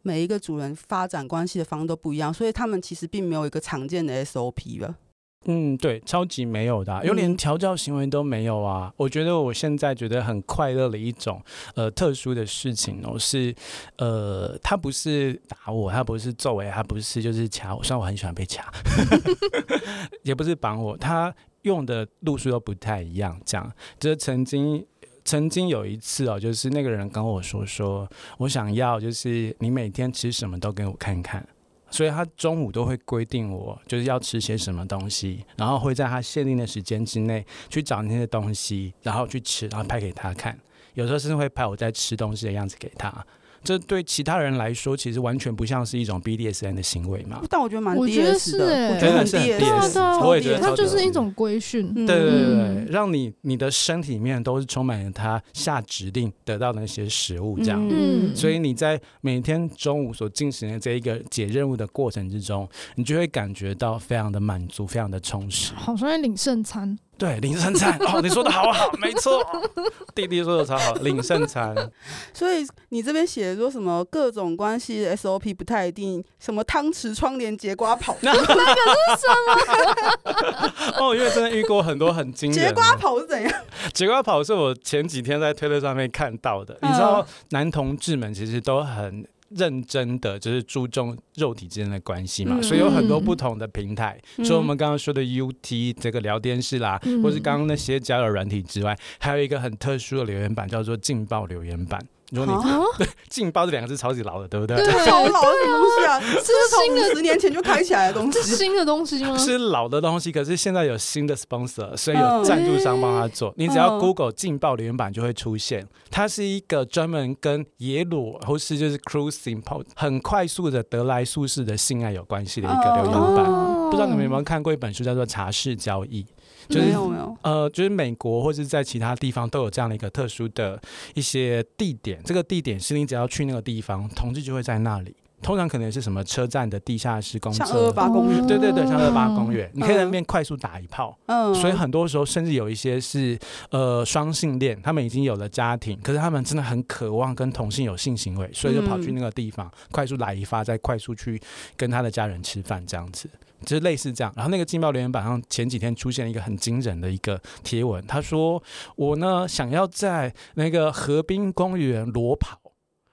每一个主人发展关系的方都不一样，所以他们其实并没有一个常见的 SOP 吧。嗯，对，超级没有的，有连调教行为都没有啊！嗯、我觉得我现在觉得很快乐的一种呃特殊的事情哦，是呃，他不是打我，他不是揍我，他不是就是掐我，虽然我很喜欢被掐，*laughs* 也不是绑我，他用的路数都不太一样。这样，就是曾经曾经有一次哦，就是那个人跟我说说，我想要就是你每天吃什么都给我看看。所以他中午都会规定我就是要吃些什么东西，然后会在他限定的时间之内去找那些东西，然后去吃，然后拍给他看。有时候甚至会拍我在吃东西的样子给他。这对其他人来说，其实完全不像是一种 BDSN 的行为嘛。但我觉得蛮，我觉得是哎，我觉得很 DS，我也觉得它就是一种规训。对对对对，让你你的身体里面都是充满了他下指令得到的那些食物，这样。嗯。所以你在每天中午所进行的这一个解任务的过程之中，你就会感觉到非常的满足，非常的充实。好像在领圣餐。对，领圣餐哦，你说的好好，*laughs* 没错，弟弟说的超好，领圣餐。所以你这边写的说什么各种关系 SOP 不太一定，什么汤匙、窗帘、结瓜跑，*laughs* 那个是什么？*laughs* 哦，因为真的遇过很多很惊人。结瓜跑是怎样？结瓜跑是我前几天在推特上面看到的，你知道，男同志们其实都很。认真的就是注重肉体之间的关系嘛，嗯、所以有很多不同的平台，除了、嗯、我们刚刚说的 UT 这个聊天室啦，嗯、或是刚刚那些交友软体之外，还有一个很特殊的留言板，叫做劲爆留言板。如果你 *laughs* 对“劲爆”这两个字超级老的，对不对？对，超老的什么东西啊？这是新的十年前就开起来的东西，是新的东西吗？是老的东西，可是现在有新的 sponsor，所以有赞助商帮他做。你只要 Google“ 劲爆”留言板就会出现。它是一个专门跟耶鲁或是就是 cruising 跑很快速的得来速式的性爱有关系的一个留言板。不知道你们有没有看过一本书，叫做《茶室交易》。就是、没有没有，呃，就是美国或者在其他地方都有这样的一个特殊的一些地点。这个地点是你只要去那个地方，同志就会在那里。通常可能是什么车站的地下室公厕，像二二八公园，对对对，像二二八公园，你可以在那边快速打一炮。嗯，所以很多时候甚至有一些是呃双性恋，他们已经有了家庭，可是他们真的很渴望跟同性有性行为，所以就跑去那个地方快速来一发，再快速去跟他的家人吃饭这样子。就是类似这样，然后那个劲爆留言板上前几天出现一个很惊人的一个贴文，他说我呢想要在那个河滨公园裸跑，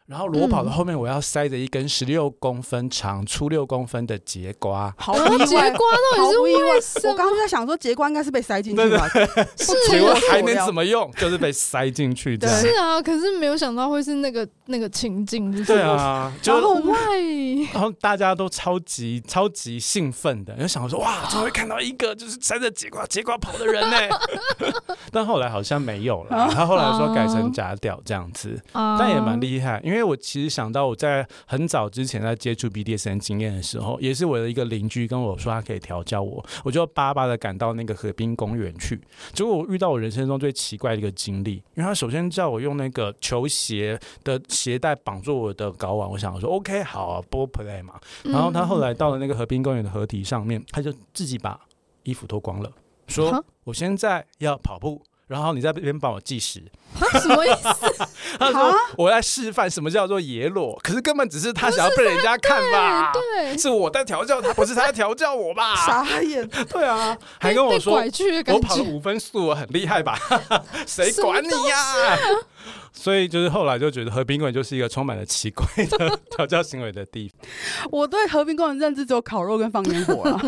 然后裸跑的后面，我要塞着一根十六公分长、粗六公分的节瓜。好意外，节瓜到底是为什么？我刚刚就在想说，节瓜应该是被塞进去吧？是，结果还能怎么用？就是被塞进去的。是啊，可是没有想到会是那个那个情境。对啊，就然后大家都超级超级兴奋的，就想说哇，终于看到一个就是塞着节瓜节瓜跑的人呢。*laughs* 但后来好像没有了，他后来说改成假屌这样子，但也蛮厉害，因为。因为我其实想到我在很早之前在接触 BDSN 经验的时候，也是我的一个邻居跟我说他可以调教我，我就巴巴的赶到那个河滨公园去。结果我遇到我人生中最奇怪的一个经历，因为他首先叫我用那个球鞋的鞋带绑住我的睾丸，我想说 OK 好啊，ball play 嘛。然后他后来到了那个河滨公园的河堤上面，他就自己把衣服脱光了，说我现在要跑步。然后你在这边帮我计时，什么意思？*laughs* 他说我在示范什么叫做野裸，可是根本只是他想要被人家看吧？对，是我在调教他，不是他在调教我吧？傻眼。*laughs* 对啊，还跟我说我跑了五分速，我很厉害吧？*laughs* 谁管你呀？所以就是后来就觉得和平公园就是一个充满了奇怪的调教行为的地方。我对和平公园认知只有烤肉跟放烟火了，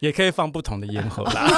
也可以放不同的烟火啦。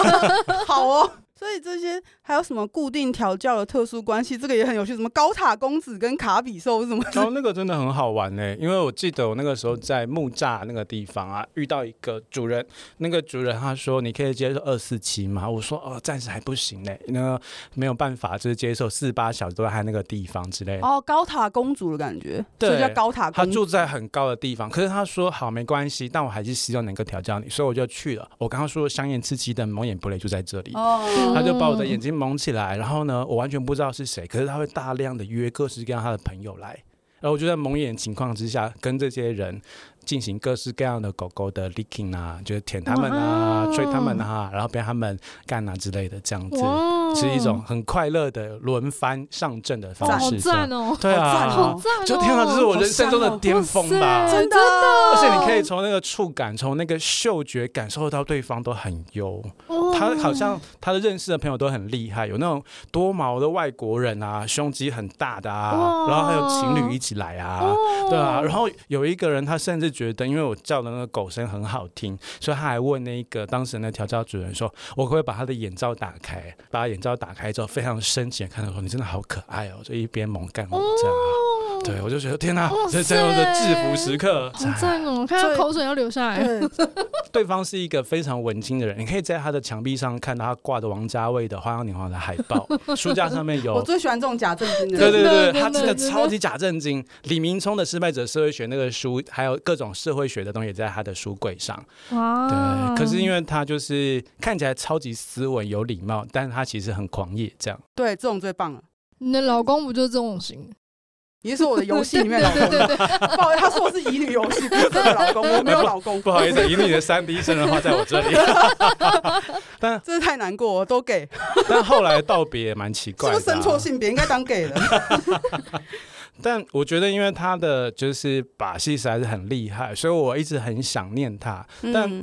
好哦。所以这些还有什么固定调教的特殊关系？这个也很有趣。什么高塔公子跟卡比兽什么？然后那个真的很好玩呢、欸，因为我记得我那个时候在木栅那个地方啊，遇到一个主人，那个主人他说，你可以接受二四七吗？我说哦，暂时还不行呢、欸，那个没有办法，就是接受四十八小时都在他那个地方之类的。哦，高塔公主的感觉，对，叫高塔公主。他住在很高的地方，可是他说好没关系，但我还是希望能够调教你，所以我就去了。我刚刚说的香艳刺激的蒙眼布雷就在这里，哦，他就把我的眼睛。蒙起来，然后呢，我完全不知道是谁，可是他会大量的约各式各样他的朋友来，然后我就在蒙眼情况之下跟这些人。进行各式各样的狗狗的 licking 啊，就是舔他们啊，吹他们啊，然后被他们干啊之类的，这样子是一种很快乐的轮番上阵的方式。好赞哦！对啊，好赞！就天哪，这是我人生中的巅峰吧？真的，而且你可以从那个触感，从那个嗅觉感受到对方都很优。他好像他的认识的朋友都很厉害，有那种多毛的外国人啊，胸肌很大的啊，然后还有情侣一起来啊，对啊，然后有一个人他甚至。觉得，因为我叫的那个狗声很好听，所以他还问那个当时的调教主人说：“我可不可以把他的眼罩打开？把他眼罩打开之后，非常深情的看到说，你真的好可爱哦！”就一边猛干我这样。对，我就觉得天哪，这这样的制服时刻，好赞哦！看到口水要流下来。对，*laughs* 对方是一个非常文青的人，你可以在他的墙壁上看到他挂着王家卫的《花样年华》的海报，书架上面有。*laughs* 我最喜欢这种假正经的。对对对，他真的超级假正经。李明聪的《失败者社会学》那个书，还有各种社会学的东西，在他的书柜上。哇。对，可是因为他就是看起来超级斯文、有礼貌，但是他其实很狂野，这样。对，这种最棒了。你的老公不就是这种型？你是说我的游戏里面老公？*laughs* 不好意思，他说我是乙女游戏，不是真的老公，*laughs* 我没有老公。不好意思，乙女的三 D 真人化在我这里。*laughs* 但真是太难过，我都给。但后来道别也蛮奇怪的，啊，是不是生错性别？应该当给了。但我觉得，因为他的就是把戏实在是很厉害，所以我一直很想念他。但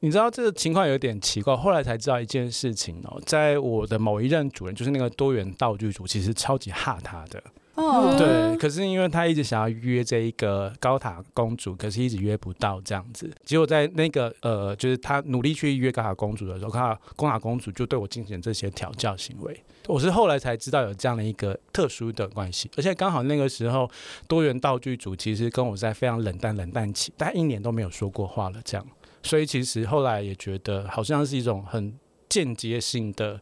你知道这个情况有点奇怪，后来才知道一件事情哦，在我的某一任主人，就是那个多元道具组，其实超级怕他的。哦，对，可是因为他一直想要约这一个高塔公主，可是一直约不到这样子。结果在那个呃，就是他努力去约高塔公主的时候，高塔高塔公主就对我进行这些调教行为。我是后来才知道有这样的一个特殊的关系，而且刚好那个时候多元道具组其实跟我在非常冷淡冷淡期，大概一年都没有说过话了，这样。所以其实后来也觉得好像是一种很间接性的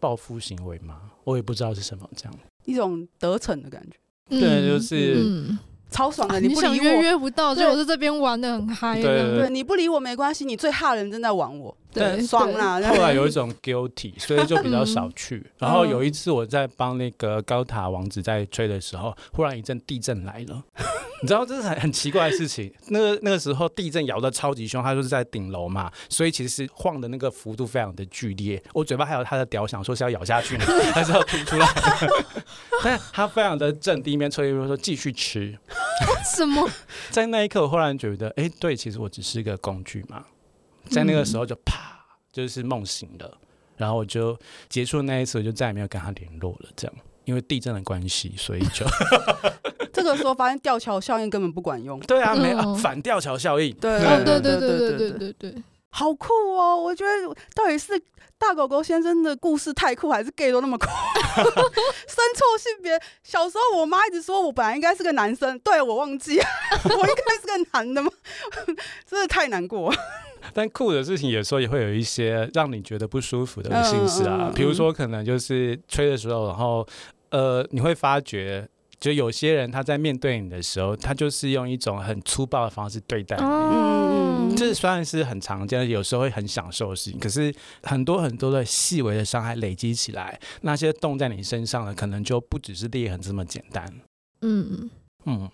报复行为嘛，我也不知道是什么这样。一种得逞的感觉，嗯、对，就是、嗯、超爽的。你不理我，你想约约不到，就我在这边玩的很嗨。对，对，对，对，你不理我没关系，你最怕人正在玩我。对，爽啦！后来有一种 guilty，*laughs* 所以就比较少去。嗯、然后有一次我在帮那个高塔王子在吹的时候，忽然一阵地震来了。*laughs* 你知道这是很很奇怪的事情。*laughs* 那个那个时候地震摇的超级凶，他就是在顶楼嘛，所以其实晃的那个幅度非常的剧烈。我嘴巴还有他的屌，想说是要咬下去呢，还是要吐出来？但他非常的镇定，一边吹一边说继续吃。什么？在那一刻，我忽然觉得，哎、欸，对，其实我只是一个工具嘛。在那个时候就啪，就是梦醒了，然后我就结束那一次，我就再也没有跟他联络了。这样因为地震的关系，所以就 *laughs* 这个时候发现吊桥效应根本不管用。对啊，没有反吊桥效应。对对对对对对对对，好酷哦！我觉得到底是大狗狗先生的故事太酷，还是 gay 都那么酷？*laughs* 生错性别，小时候我妈一直说我本来应该是个男生，对，我忘记，*laughs* 我应该是个男的吗？真的太难过。*laughs* 但酷的事情有时候也会有一些让你觉得不舒服的心事啊，比如说可能就是吹的时候，然后呃，你会发觉，就有些人他在面对你的时候，他就是用一种很粗暴的方式对待你。嗯，这虽然是很常见的，有时候会很享受的事情，可是很多很多的细微的伤害累积起来，那些冻在你身上的可能就不只是裂痕这么简单。嗯嗯，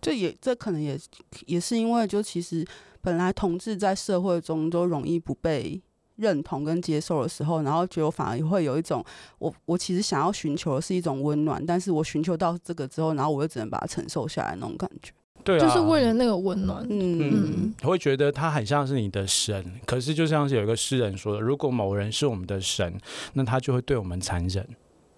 这也这可能也也是因为就其实。本来同志在社会中都容易不被认同跟接受的时候，然后觉得我反而会有一种，我我其实想要寻求的是一种温暖，但是我寻求到这个之后，然后我又只能把它承受下来那种感觉。对啊，就是为了那个温暖。嗯嗯，我会觉得他很像是你的神，可是就像是有一个诗人说的，如果某人是我们的神，那他就会对我们残忍。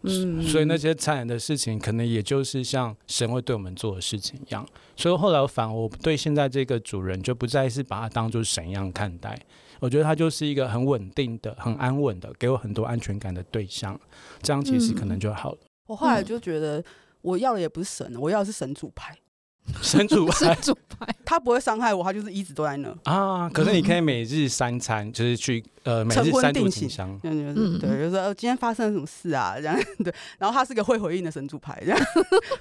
嗯，所以那些残忍的事情，可能也就是像神会对我们做的事情一样。所以后来我反而我对现在这个主人，就不再是把他当做神一样看待。我觉得他就是一个很稳定的、很安稳的，给我很多安全感的对象。这样其实可能就好了。嗯，我后来就觉得，我要的也不是神，我要的是神主牌。神主牌，*laughs* 神主牌，他不会伤害我，他就是一直都在那啊。可是你可以每日三餐，就是去。呃，每日三度进香，对对对，就是说今天发生了什么事啊？这样对，然后它是个会回应的神主牌，这样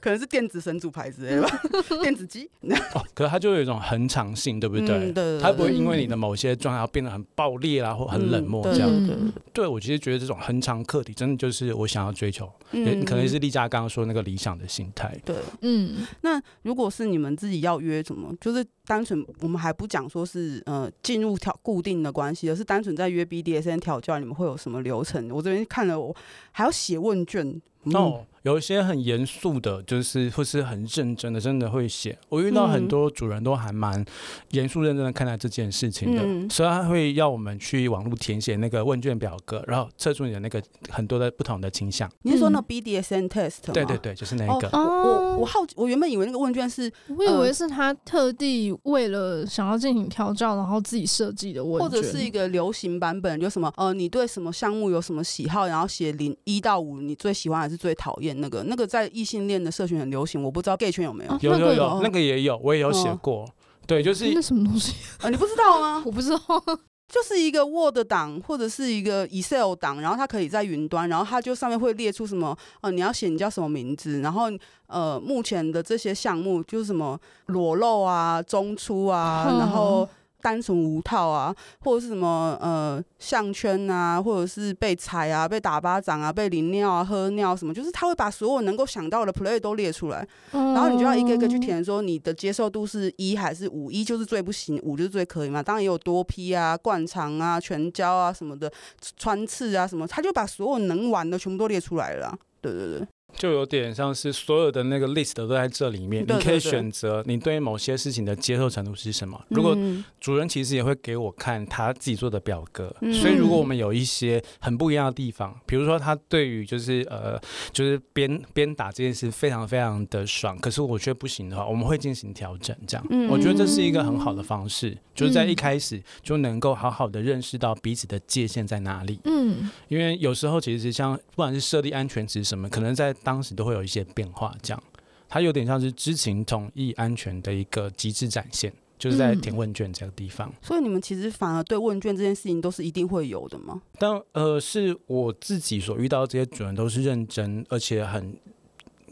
可能是电子神主牌之类的吧，*laughs* 电子机。哦，可是它就有一种恒常性，对不对？对对，它不会因为你的某些状态变得很爆裂啦，或很冷漠这样。对，对我其实觉得这种恒常课题，真的就是我想要追求，也可能是丽佳刚刚说那个理想的心态。对，嗯，那如果是你们自己要约什么，就是。单纯我们还不讲说是呃进入调固定的关系，而是单纯在约 BDSN 调教，你们会有什么流程？我这边看了，我还要写问卷。嗯、哦。有一些很严肃的，就是或是很认真的，真的会写。我遇到很多主人都还蛮严肃认真的看待这件事情的，嗯、所以他会要我们去网络填写那个问卷表格，然后测出你的那个很多的不同的倾向。你是说那 BDSM test 吗？对对对，就是那一个。哦、我我好奇，我原本以为那个问卷是，我以为是他特地为了想要进行调教，然后自己设计的问卷，或者是一个流行版本，就什么呃，你对什么项目有什么喜好，然后写零一到五，你最喜欢还是最讨厌？那个那个在异性恋的社群很流行，我不知道 gay 圈有没有？有有有，那个也有，我也有写过。对，就是那什么东西 *laughs* 啊？你不知道吗？*laughs* 我不知道，*laughs* 就是一个 Word 档或者是一个 Excel 档，然后它可以在云端，然后它就上面会列出什么呃，你要写你叫什么名字，然后呃，目前的这些项目就是什么裸露啊、中出啊，然后。单纯无套啊，或者是什么呃项圈啊，或者是被踩啊、被打巴掌啊、被淋尿啊、喝尿什么，就是他会把所有能够想到的 play 都列出来，嗯、然后你就要一个一个去填，说你的接受度是一还是五？一就是最不行，五就是最可以嘛。当然也有多批啊、灌肠啊、全交啊什么的，穿刺啊什么，他就把所有能玩的全部都列出来了。对对对。就有点像是所有的那个 list 都在这里面，你可以选择你对某些事情的接受程度是什么。如果主人其实也会给我看他自己做的表格，嗯、所以如果我们有一些很不一样的地方，比如说他对于就是呃就是边边打这件事非常非常的爽，可是我觉得不行的话，我们会进行调整。这样，嗯、我觉得这是一个很好的方式，就是在一开始就能够好好的认识到彼此的界限在哪里。嗯，因为有时候其实像不管是设立安全值什么，可能在当时都会有一些变化，这样，它有点像是知情同意安全的一个极致展现，就是在填问卷这个地方。嗯，所以你们其实反而对问卷这件事情都是一定会有的吗？但呃，是我自己所遇到的这些主人都是认真，而且很。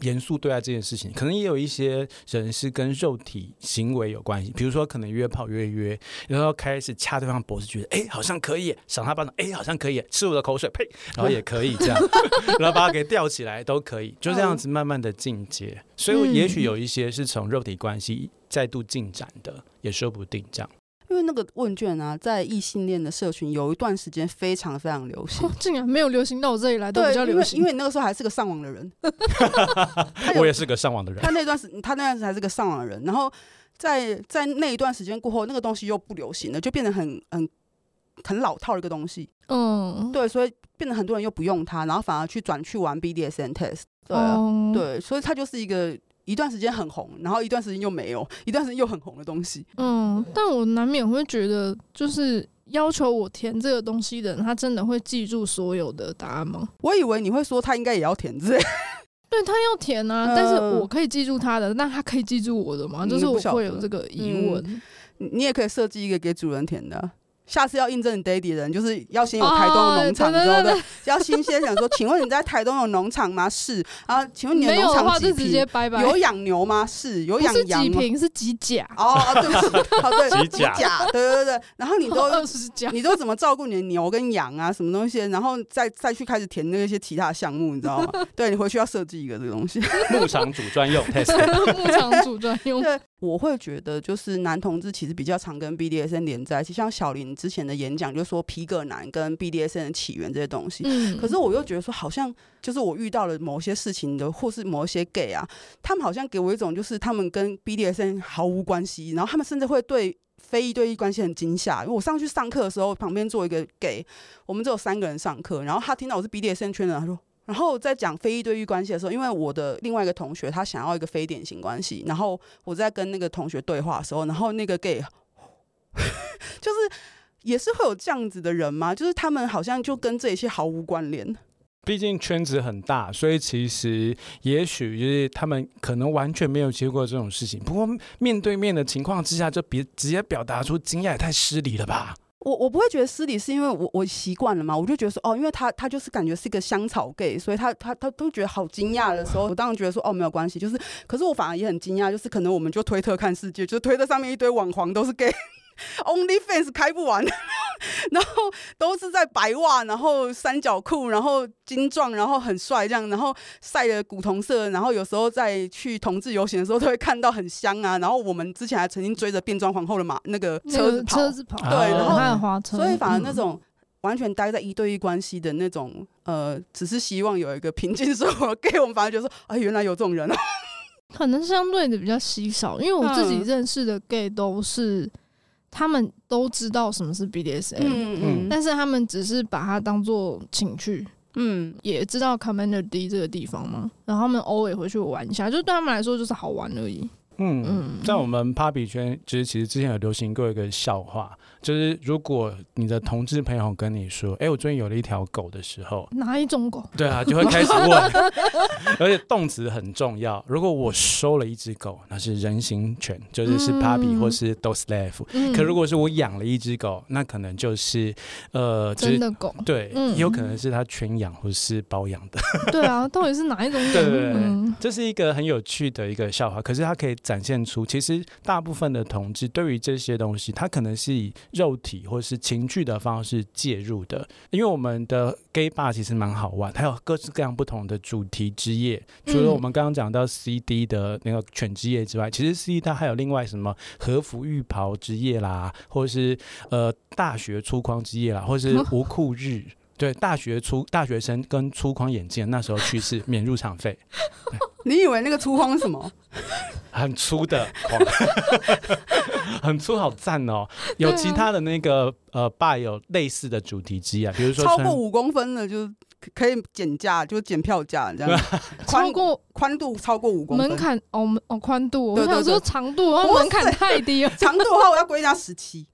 严肃对待这件事情，可能也有一些人是跟肉体行为有关系，比如说可能约炮约约，然后开始掐对方脖子，觉得哎好像可以，赏他巴掌，哎好像可以，吃我的口水，呸，*laughs* 然后也可以这样，然后把他给吊起来都可以，就这样子慢慢的进阶。*laughs* 所以也许有一些是从肉体关系再度进展的，也说不定这样。因为那个问卷啊，在异性恋的社群有一段时间非常非常流行，竟然没有流行到我这里来，都比较流行。因为因为那个时候还是个上网的人，*laughs* 我也是个上网的人。他那段时他那段时间还是个上网的人，然后在在那一段时间过后，那个东西又不流行了，就变得很很很老套的一个东西。嗯，对，所以变得很多人又不用它，然后反而去转去玩 BDSN test。对啊，嗯、对，所以它就是一个一段时间很红，然后一段时间又没有，一段时间又很红的东西。嗯，但我难免会觉得，就是要求我填这个东西的人，他真的会记住所有的答案吗？我以为你会说他应该也要填这。*laughs* 对，他要填啊，嗯、但是我可以记住他的，那他可以记住我的吗？就是我会有这个疑问。嗯、你也可以设计一个给主人填的。下次要印证你 daddy 的人，就是要先有台东的农场之后的，要新鲜想说，请问你在台东有农场吗？是啊，请问你的农场几坪？有养牛吗？是，有养羊吗？几坪是几甲？哦哦，对不起，好 *laughs* 对，几甲？对对对，然后你都 *laughs* 你都怎么照顾你的牛跟羊啊？什么东西？然后再再去开始填那些其他项目，你知道吗？对，你回去要设计一个这个东西，*laughs* 牧场主专用，牧场主专用。对，我会觉得就是男同志其实比较常跟 BDSN 连在一起，像小林。之前的演讲就说皮革男跟 BDSN 的起源这些东西，嗯，可是我又觉得说好像就是我遇到了某些事情的，或是某一些 gay 啊，他们好像给我一种就是他们跟 BDSN 毫无关系，然后他们甚至会对非一对一关系很惊吓。因为我上去上课的时候，旁边坐一个 gay，我们只有三个人上课，然后他听到我是 BDSN 圈的，他说，然后在讲非一对一关系的时候，因为我的另外一个同学他想要一个非典型关系，然后我在跟那个同学对话的时候，然后那个 gay 就是。也是会有这样子的人吗？就是他们好像就跟这些毫无关联。毕竟圈子很大，所以其实也许就是他们可能完全没有接过这种事情。不过面对面的情况之下，就别直接表达出惊讶，也太失礼了吧？我我不会觉得失礼，是因为我我习惯了嘛。我就觉得说，哦，因为他他就是感觉是一个香草 gay，所以他他他都觉得好惊讶的时候，我当然觉得说，哦，没有关系。就是，可是我反而也很惊讶，就是可能我们就推特看世界，就是推特上面一堆网黄都是 gay。*laughs* OnlyFans 开不完，*laughs* 然后都是在白袜，然后三角裤，然后精壮，然后很帅这样，然后晒的古铜色，然后有时候在去同志游行的时候都会看到很香啊。然后我们之前还曾经追着变装皇后的马那个车子跑，车子跑，对，然后还有花车，所以反而那种完全待在一对一关系的那种，呃，只是希望有一个平静生活给我们反而觉得说，哎，原来有这种人啊，*laughs* 可能相对的比较稀少，因为我自己认识的 gay 都是。他们都知道什么是 BDSM，嗯嗯，但是他们只是把它当做情趣，嗯，也知道 Commander D 这个地方嘛，然后他们偶尔回去玩一下，就对他们来说就是好玩而已。嗯嗯，在我们 Puppy 圈，其实其实之前有流行过一个笑话。就是如果你的同志朋友跟你说：“哎、欸，我最近有了一条狗”的时候，*laughs* 哪一种狗？*laughs* 对啊，就会开始问，*laughs* 而且动词很重要。如果我收了一只狗，那是人形犬，就是是 puppy 或是 dog slave。嗯、可如果是我养了一只狗，那可能就是呃，真的狗。对，嗯、也有可能是他圈养或是包养的。对啊，到底是哪一种狗？对对对，嗯、这是一个很有趣的一个笑话。可是它可以展现出，其实大部分的同志对于这些东西，他可能是以肉体或是情趣的方式介入的，因为我们的 gay bar 其实蛮好玩，它有各式各样不同的主题之夜。除了我们刚刚讲到 CD 的那个犬之夜之外，其实 CD 它还有另外什么和服浴袍之夜啦，或是呃大学粗框之夜啦，或是无裤日。对，大学出大学生跟粗框眼镜那时候去是免入场费。*laughs* 你以为那个粗框是什么？*laughs* 很粗的框，很粗，好赞哦！有其他的那个呃，bar 有类似的主题机啊，比如说超过五公分的就。可以减价，就减票价这样。*laughs* 超过宽度超过五公分，门槛哦哦宽度，我想说长度，门槛太低了。*laughs* 长度的话，我要归加十七。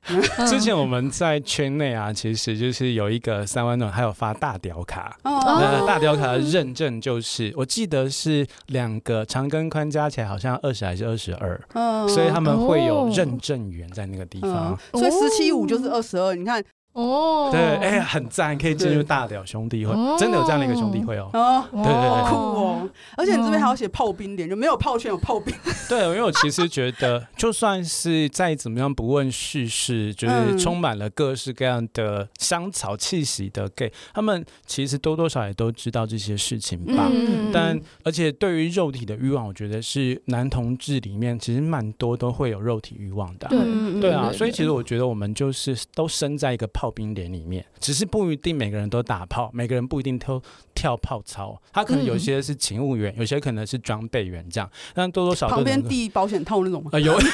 之前我们在圈内啊，其实就是有一个三温暖，还有发大屌卡。那大屌卡的认证就是，我记得是两个长跟宽加起来好像二十还是二十二，所以他们会有认证员在那个地方。所以十七五就是二十二，你看。哦，对，哎、欸，很赞，可以进入大屌兄弟会，真的有这样的一个兄弟会哦。哦，对对对，酷哦！而且你这边还要写炮兵点，就没有炮圈，有炮兵。对，因为我其实觉得，就算是再怎么样不问世事，就是充满了各式各样的香草气息的 gay，他们其实多多少少也都知道这些事情吧。嗯、但而且对于肉体的欲望，我觉得是男同志里面其实蛮多都会有肉体欲望的、啊。对，对啊，所以其实我觉得我们就是都生在一个炮。兵连里面，只是不一定每个人都打炮，每个人不一定都跳炮操。他可能有些是勤务员，嗯、有些可能是装备员这样。但多多少少旁边递保险套那种吗？呃，有。*laughs*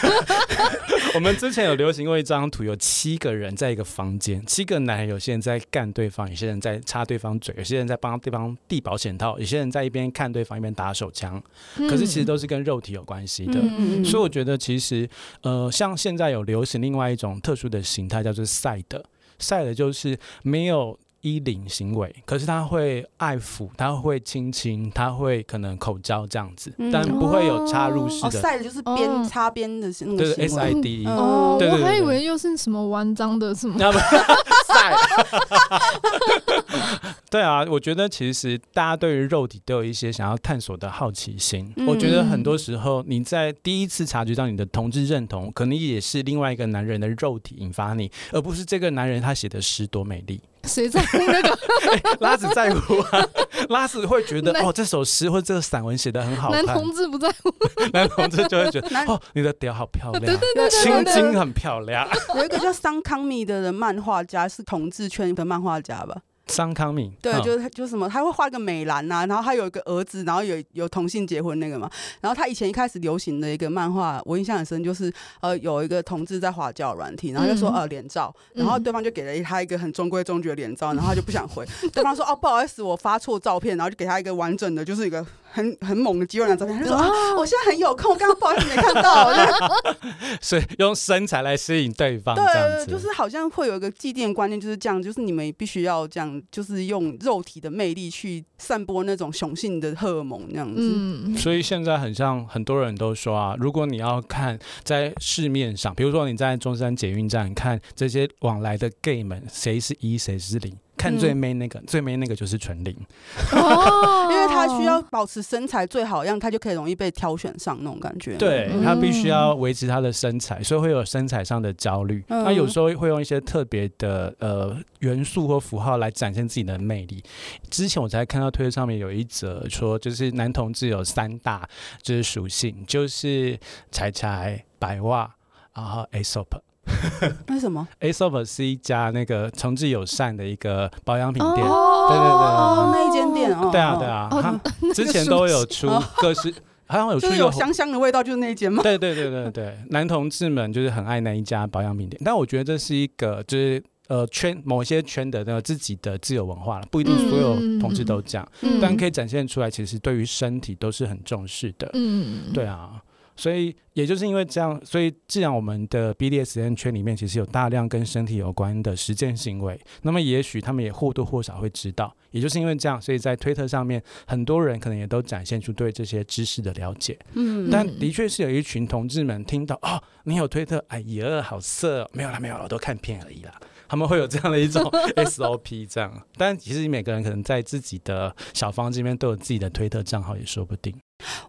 我们之前有流行过一张图，有七个人在一个房间，七个男人，有些人在干对方，有些人在插对方嘴，有些人在帮对方递保险套，有些人在一边看对方一边打手枪，可是其实都是跟肉体有关系的。嗯、所以我觉得其实呃，像现在有流行另外一种特殊的形态，叫做赛的，晒的就是没有。衣领行为，可是他会爱抚，他会亲亲，他会可能口交这样子，嗯、但不会有插入式的。赛、哦、的就是边擦边的那个对 S I D。哦，我还以为又是什么玩脏的什么。赛。*laughs* 对啊，我觉得其实大家对于肉体都有一些想要探索的好奇心。嗯、我觉得很多时候你在第一次察觉到你的同志认同，可能也是另外一个男人的肉体引发你，而不是这个男人他写的诗多美丽。谁在乎那个、欸？*laughs* 拉子在乎啊！*laughs* 拉子会觉得哦，这首诗或这个散文写的很好看。男同志不在乎，*laughs* 男同志就会觉得哦，你的屌好漂亮，对对对青筋很漂亮。有一个叫桑康米的人，漫画家是同志圈的漫画家吧？桑康敏，对，就是他，就是什么，他会画一个美兰呐，然后他有一个儿子，然后有有同性结婚那个嘛，然后他以前一开始流行的一个漫画，我印象很深，就是呃有一个同志在滑交软体，然后就说呃脸照，然后对方就给了他一个很中规中矩的脸照，然后他就不想回，对方说哦不好意思，我发错照片，然后就给他一个完整的，就是一个。很很猛的肌肉男照片，他就说啊，我现在很有空，我刚刚不好意思没看到。*laughs* 所以用身材来吸引对方，对，就是好像会有一个既定观念，就是这样，就是你们必须要这样，就是用肉体的魅力去散播那种雄性的荷尔蒙，那样子。嗯，所以现在很像很多人都说啊，如果你要看在市面上，比如说你在中山捷运站看这些往来的 gay 们，谁是一，谁是零。看最美那个，嗯、最美那个就是纯零，哦，*laughs* 因为他需要保持身材最好样，他就可以容易被挑选上那种感觉。对，他必须要维持他的身材，所以会有身材上的焦虑。他、嗯、有时候会用一些特别的呃元素或符号来展现自己的魅力。之前我才看到推特上面有一则说，就是男同志有三大就是属性，就是柴柴、白袜，然后 Aesop。*laughs* 为什么？Aesop 是一家那个诚挚友善的一个保养品店，哦、对对对，哦、那一间店哦，对啊对啊，他 *laughs* 之前都有出各式，好像有出有香香的味道，就是那一间吗？对对对对对，男同志们就是很爱那一家保养品店，但我觉得这是一个就是呃圈某些圈的那个自己的自由文化了，不一定所有同志都这样，嗯、但可以展现出来，其实对于身体都是很重视的，嗯，对啊。所以，也就是因为这样，所以既然我们的 BDSN 圈里面其实有大量跟身体有关的实践行为，那么也许他们也或多或少会知道。也就是因为这样，所以在推特上面，很多人可能也都展现出对这些知识的了解。嗯，但的确是有一群同志们听到哦，你有推特，哎呀，好色哦，没有啦，没有啦，我都看片而已啦。他们会有这样的一种 *laughs* SOP，这样。但其实每个人可能在自己的小房间里面都有自己的推特账号，也说不定。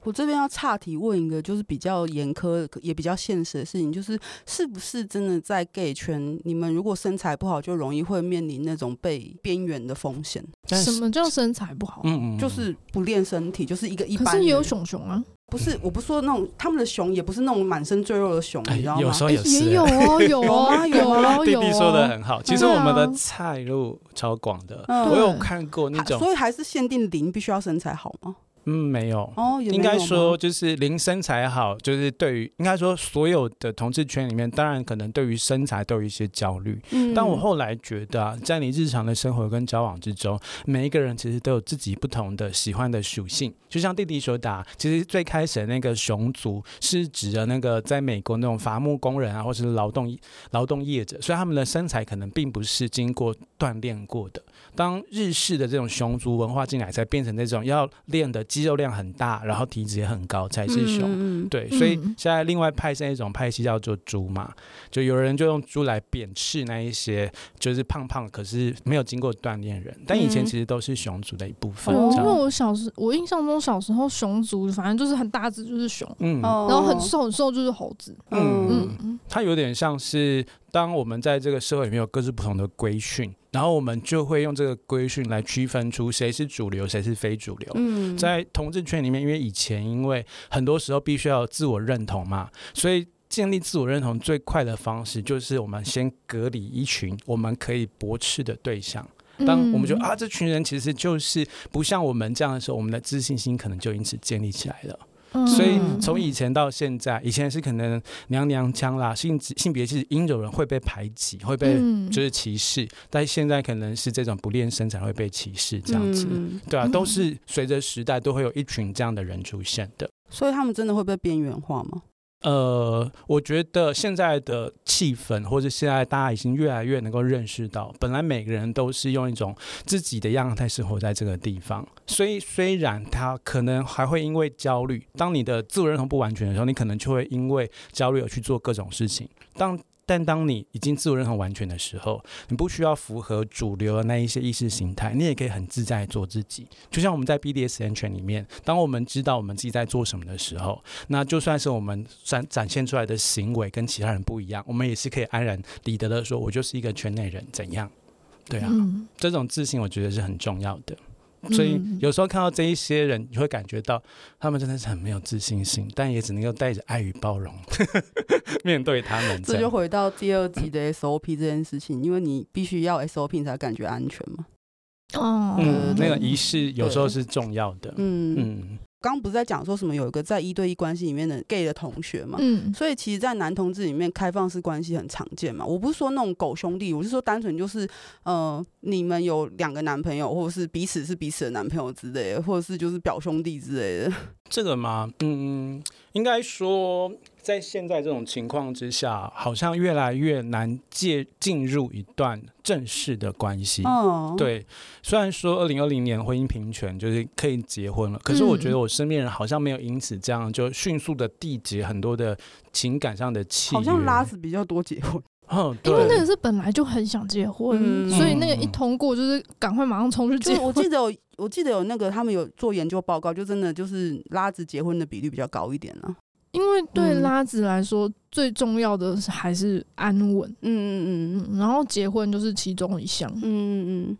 我这边要岔题问一个，就是比较严苛也比较现实的事情，就是是不是真的在 gay 圈，你们如果身材不好，就容易会面临那种被边缘的风险？什么叫身材不好？嗯嗯，就是不练身体，就是一个一般。可是也有熊熊啊，不是，我不说那种他们的熊，也不是那种满身赘肉的熊，你知道吗？有时候也是，也有哦，*laughs* *laughs* 有啊，有啊，弟弟说的很好，其实我们的菜路超广的，我有看过那种，所以还是限定零，必须要身材好吗？嗯，没有哦，应该说就是零身材好，就是对于应该说所有的同志圈里面，当然可能对于身材都有一些焦虑。嗯，但我后来觉得啊，在你日常的生活跟交往之中，每一个人其实都有自己不同的喜欢的属性。就像弟弟说的啊，其实最开始的那个熊族是指的那个在美国那种伐木工人啊，或者是劳动劳动业者，所以他们的身材可能并不是经过锻炼过的。当日式的这种熊族文化进来，才变成那种要练的肌肉量很大，然后体脂也很高才是熊。嗯、对，所以现在另外派生一种派系叫做猪嘛，就有人就用猪来贬斥那一些就是胖胖可是没有经过锻炼人，但以前其实都是熊族的一部分。嗯、因为我小时我印象中小时候熊族反正就是很大只就是熊，嗯，然后很瘦很瘦就是猴子，嗯嗯，嗯。它有点像是当我们在这个社会里面有各自不同的规训。然后我们就会用这个规训来区分出谁是主流，谁是非主流。嗯，在同志圈里面，因为以前因为很多时候必须要有自我认同嘛，所以建立自我认同最快的方式就是我们先隔离一群我们可以驳斥的对象。当我们觉得啊，这群人其实就是不像我们这样的时候，我们的自信心可能就因此建立起来了。嗯、所以从以前到现在，以前是可能娘娘腔啦，性性别是阴柔人会被排挤，会被就是歧视，嗯、但现在可能是这种不练身材会被歧视这样子，嗯、对啊，都是随着时代都会有一群这样的人出现的。所以他们真的会被边缘化吗？呃，我觉得现在的气氛，或者现在大家已经越来越能够认识到，本来每个人都是用一种自己的样态生活在这个地方，所以虽然他可能还会因为焦虑，当你的自我认同不完全的时候，你可能就会因为焦虑而去做各种事情。当但当你已经自我认同完全的时候，你不需要符合主流的那一些意识形态，你也可以很自在做自己。就像我们在 BDSN 圈里面，当我们知道我们自己在做什么的时候，那就算是我们展展现出来的行为跟其他人不一样，我们也是可以安然理得的说，我就是一个圈内人，怎样？对啊，嗯、这种自信我觉得是很重要的。所以有时候看到这一些人，你会感觉到他们真的是很没有自信心，但也只能够带着爱与包容 *laughs* 面对他们。这就回到第二集的 SOP 这件事情，因为你必须要 SOP 才感觉安全嘛。哦，嗯，那个仪式有时候是重要的。嗯嗯。刚刚不是在讲说什么有一个在一对一关系里面的 gay 的同学嘛？嗯，所以其实，在男同志里面，开放式关系很常见嘛。我不是说那种狗兄弟，我是说单纯就是，呃，你们有两个男朋友，或者是彼此是彼此的男朋友之类的，或者是就是表兄弟之类的。这个嘛，嗯，应该说。在现在这种情况之下，好像越来越难介进入一段正式的关系。Oh. 对，虽然说二零二零年婚姻平权就是可以结婚了，可是我觉得我身边人好像没有因此这样就迅速的缔结很多的情感上的契约。好像拉子比较多结婚。嗯，因为那个是本来就很想结婚，嗯、所以那个一通过就是赶快马上冲去结婚。我记得有，我记得有那个他们有做研究报告，就真的就是拉子结婚的比率比较高一点呢。因为对拉子来说，最重要的还是安稳。嗯嗯嗯，然后结婚就是其中一项。嗯嗯嗯。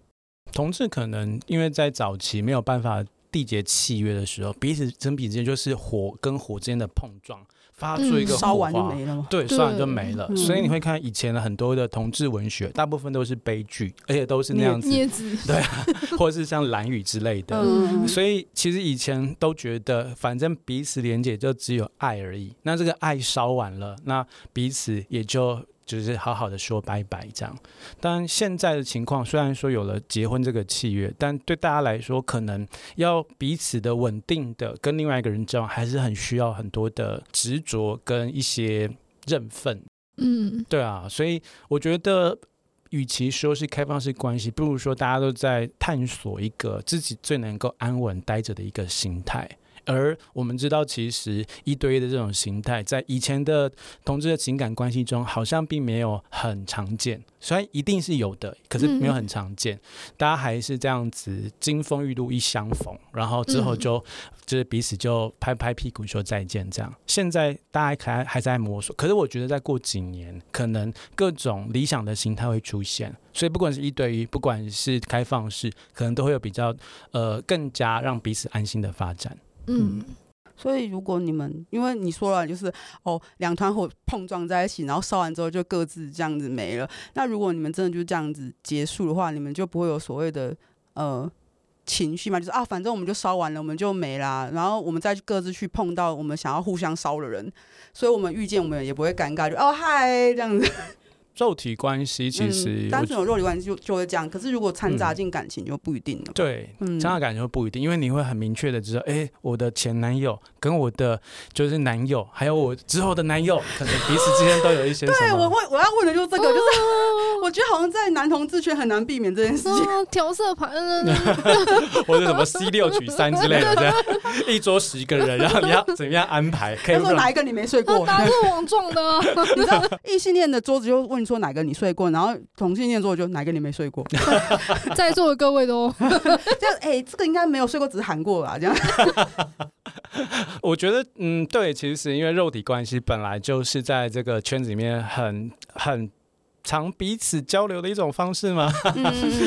同志可能因为在早期没有办法缔结契约的时候，彼此真彼之间就是火跟火之间的碰撞。发出一个火花，烧完就没了吗？对，烧完就没了。嗯、所以你会看以前的很多的同志文学，大部分都是悲剧，而且都是那样子，*laughs* 对啊，或者是像蓝雨之类的。嗯、所以其实以前都觉得，反正彼此连接就只有爱而已。那这个爱烧完了，那彼此也就。就是好好的说拜拜这样，但现在的情况虽然说有了结婚这个契约，但对大家来说，可能要彼此的稳定的跟另外一个人交往，还是很需要很多的执着跟一些认分。嗯，对啊，所以我觉得，与其说是开放式关系，不如说大家都在探索一个自己最能够安稳待着的一个心态。而我们知道，其实一对一的这种形态，在以前的同志的情感关系中，好像并没有很常见。虽然一定是有的，可是没有很常见。嗯、大家还是这样子，金风玉露一相逢，然后之后就、嗯、就是彼此就拍拍屁股说再见。这样，现在大家还还在摸索。可是我觉得，再过几年，可能各种理想的形态会出现。所以，不管是一对一，不管是开放式，可能都会有比较呃更加让彼此安心的发展。嗯，所以如果你们，因为你说了，就是哦，两团火碰撞在一起，然后烧完之后就各自这样子没了。那如果你们真的就这样子结束的话，你们就不会有所谓的呃情绪嘛？就是啊，反正我们就烧完了，我们就没啦。然后我们再各自去碰到我们想要互相烧的人，所以我们遇见我们也不会尴尬，就哦嗨这样子。肉体关系其实、嗯、单纯有肉体关系就就会这样，可是如果掺杂进感情就不一定了。嗯、对，掺杂感情就不一定，因为你会很明确的知道，哎、欸，我的前男友跟我的就是男友，还有我之后的男友，*laughs* 可能彼此之间都有一些。对，我会我要问的就是这个，就是 *laughs* 我觉得好像在男同志圈很难避免这件事情。*laughs* 调色盘，或者什么 C 六取三之类的，这样一桌十个人，然后你要怎么样安排？可以说哪一个你没睡过？打是网状的，你知道异性恋的桌子就问。说哪个你睡过，然后同性恋座就哪个你没睡过，*laughs* 在座的各位都这样，*laughs* 哎、欸，这个应该没有睡过，只是喊过吧？这样，*laughs* 我觉得，嗯，对，其实因为肉体关系本来就是在这个圈子里面很很常彼此交流的一种方式嘛。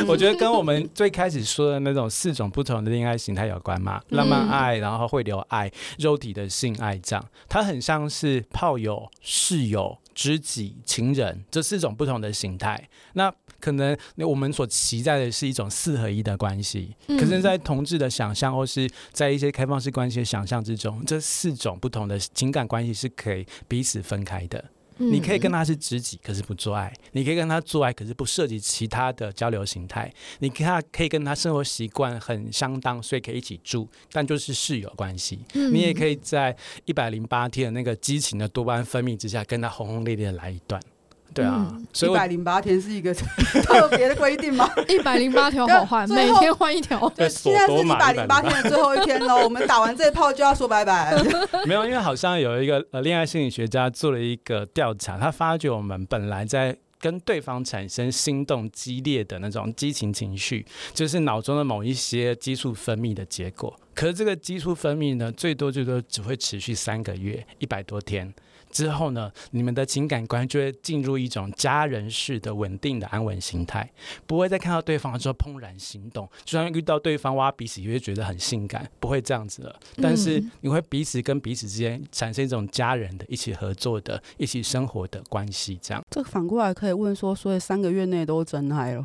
我觉得跟我们最开始说的那种四种不同的恋爱形态有关嘛，浪漫爱，然后会流爱，肉体的性爱这样，它很像是炮友、室友。知己、情人这四种不同的形态，那可能我们所期待的是一种四合一的关系，可是，在同志的想象或是在一些开放式关系的想象之中，这四种不同的情感关系是可以彼此分开的。你可以跟他是知己，可是不做爱；你可以跟他做爱，可是不涉及其他的交流形态。你跟他可以跟他生活习惯很相当，所以可以一起住，但就是室友关系。你也可以在一百零八天的那个激情的多巴胺分泌之下，跟他轰轰烈烈的来一段。对啊，所以一百零八天是一个 *laughs* 特别的规定吗？*laughs* 一百零八条好换，每天换一条。对，现在是一百零八天的最后一天喽，*laughs* 我们打完这一炮就要说拜拜。没有，因为好像有一个呃恋爱心理学家做了一个调查，他发觉我们本来在跟对方产生心动激烈的那种激情情绪，就是脑中的某一些激素分泌的结果。可是这个激素分泌呢，最多最多只会持续三个月，一百多天。之后呢，你们的情感关系就会进入一种家人式的稳定的安稳形态，不会再看到对方的时候怦然心动，就算遇到对方挖鼻屎也会觉得很性感，不会这样子了。但是你会彼此跟彼此之间产生一种家人的一起合作的、一起生活的关系，这样。这反过来可以问说，所以三个月内都真爱了？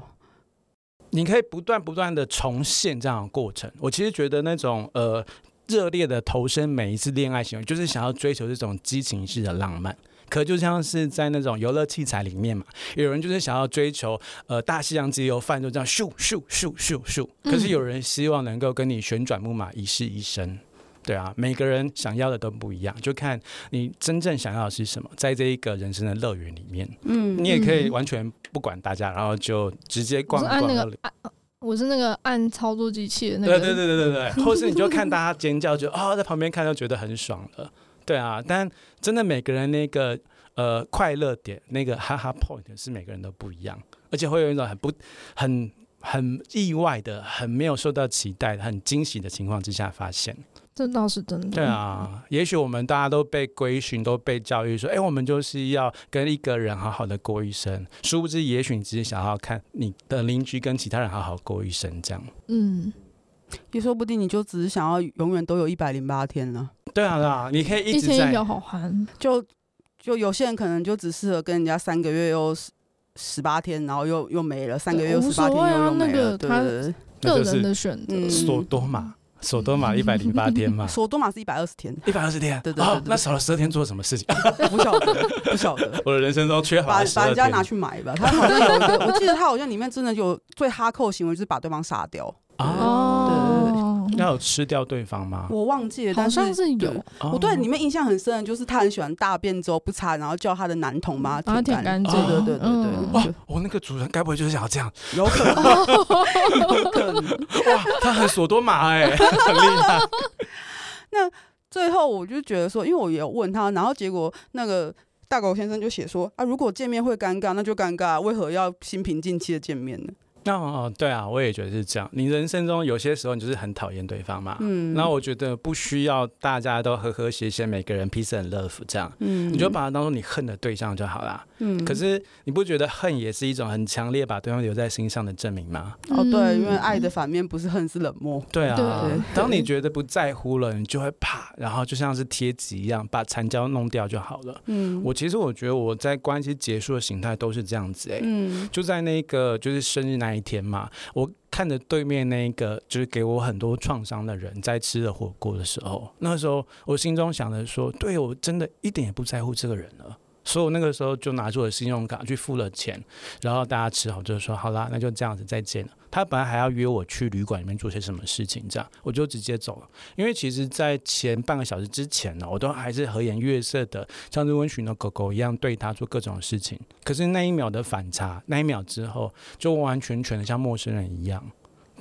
你可以不断不断的重现这样的过程。我其实觉得那种呃。热烈的投身每一次恋爱行为，就是想要追求这种激情式的浪漫。可就像是在那种游乐器材里面嘛，有人就是想要追求呃大西洋自由饭，就这样咻咻咻咻咻。可是有人希望能够跟你旋转木马一世一生。对啊，每个人想要的都不一样，就看你真正想要的是什么。在这一个人生的乐园里面，嗯，你也可以完全不管大家，然后就直接逛逛。我是那个按操作机器的那个，对对对对对对，或是你就看大家尖叫，就啊、哦、在旁边看就觉得很爽了，对啊，但真的每个人那个呃快乐点，那个哈哈 point 是每个人都不一样，而且会有一种很不很很意外的、很没有受到期待、很惊喜的情况之下发现。这倒是真的。对啊，也许我们大家都被规训，都被教育说，哎，我们就是要跟一个人好好的过一生。殊不知，也许你只是想要看你的邻居跟其他人好好过一生，这样。嗯，也说不定你就只是想要永远都有一百零八天了。对啊，对啊，你可以一直在。一天一条好汉。就就有些人可能就只适合跟人家三个月又十十八天，然后又又没了，三个月又十八天又又没了。对，个人的选择。索多玛。索多玛一百零八天嘛，*laughs* 索多玛是一百二十天，一百二十天，对对对，那少了十二天做了什么事情？*laughs* 不晓得，不晓得。*laughs* 我的人生中缺乏把把人家拿去买吧。他好像有一个，我记得他好像里面真的有最哈扣行为，就是把对方杀掉。哦。要有吃掉对方吗？我忘记了，但是好像是有。我对里面印象很深的就是他很喜欢大便之后不擦，然后叫他的男童把它舔干净。对对对对对。哇，我那个主人该不会就是想要这样？有可能，有可能。哇，他很索多玛哎，很厉害。那最后我就觉得说，因为我也有问他，然后结果那个大狗先生就写说啊，如果见面会尴尬，那就尴尬，为何要心平气静的见面呢？那哦，对啊，我也觉得是这样。你人生中有些时候你就是很讨厌对方嘛，嗯，那我觉得不需要大家都和和谐谐，每个人 peace and love 这样，嗯，你就把它当做你恨的对象就好了，嗯。可是你不觉得恨也是一种很强烈把对方留在心上的证明吗？哦，对，因为爱的反面不是恨，是冷漠。对啊，对，当你觉得不在乎了，你就会怕，然后就像是贴纸一样把残胶弄掉就好了。嗯，我其实我觉得我在关系结束的形态都是这样子，哎，嗯，就在那个就是生日那。一天嘛，我看着对面那个就是给我很多创伤的人在吃的火锅的时候，那时候我心中想着说，对，我真的一点也不在乎这个人了。所以我那个时候就拿出了信用卡去付了钱，然后大家吃好就说好啦，那就这样子再见了。他本来还要约我去旅馆里面做些什么事情，这样我就直接走了。因为其实，在前半个小时之前呢，我都还是和颜悦色的，像是温驯的狗狗一样对他做各种事情。可是那一秒的反差，那一秒之后，就完完全全的像陌生人一样。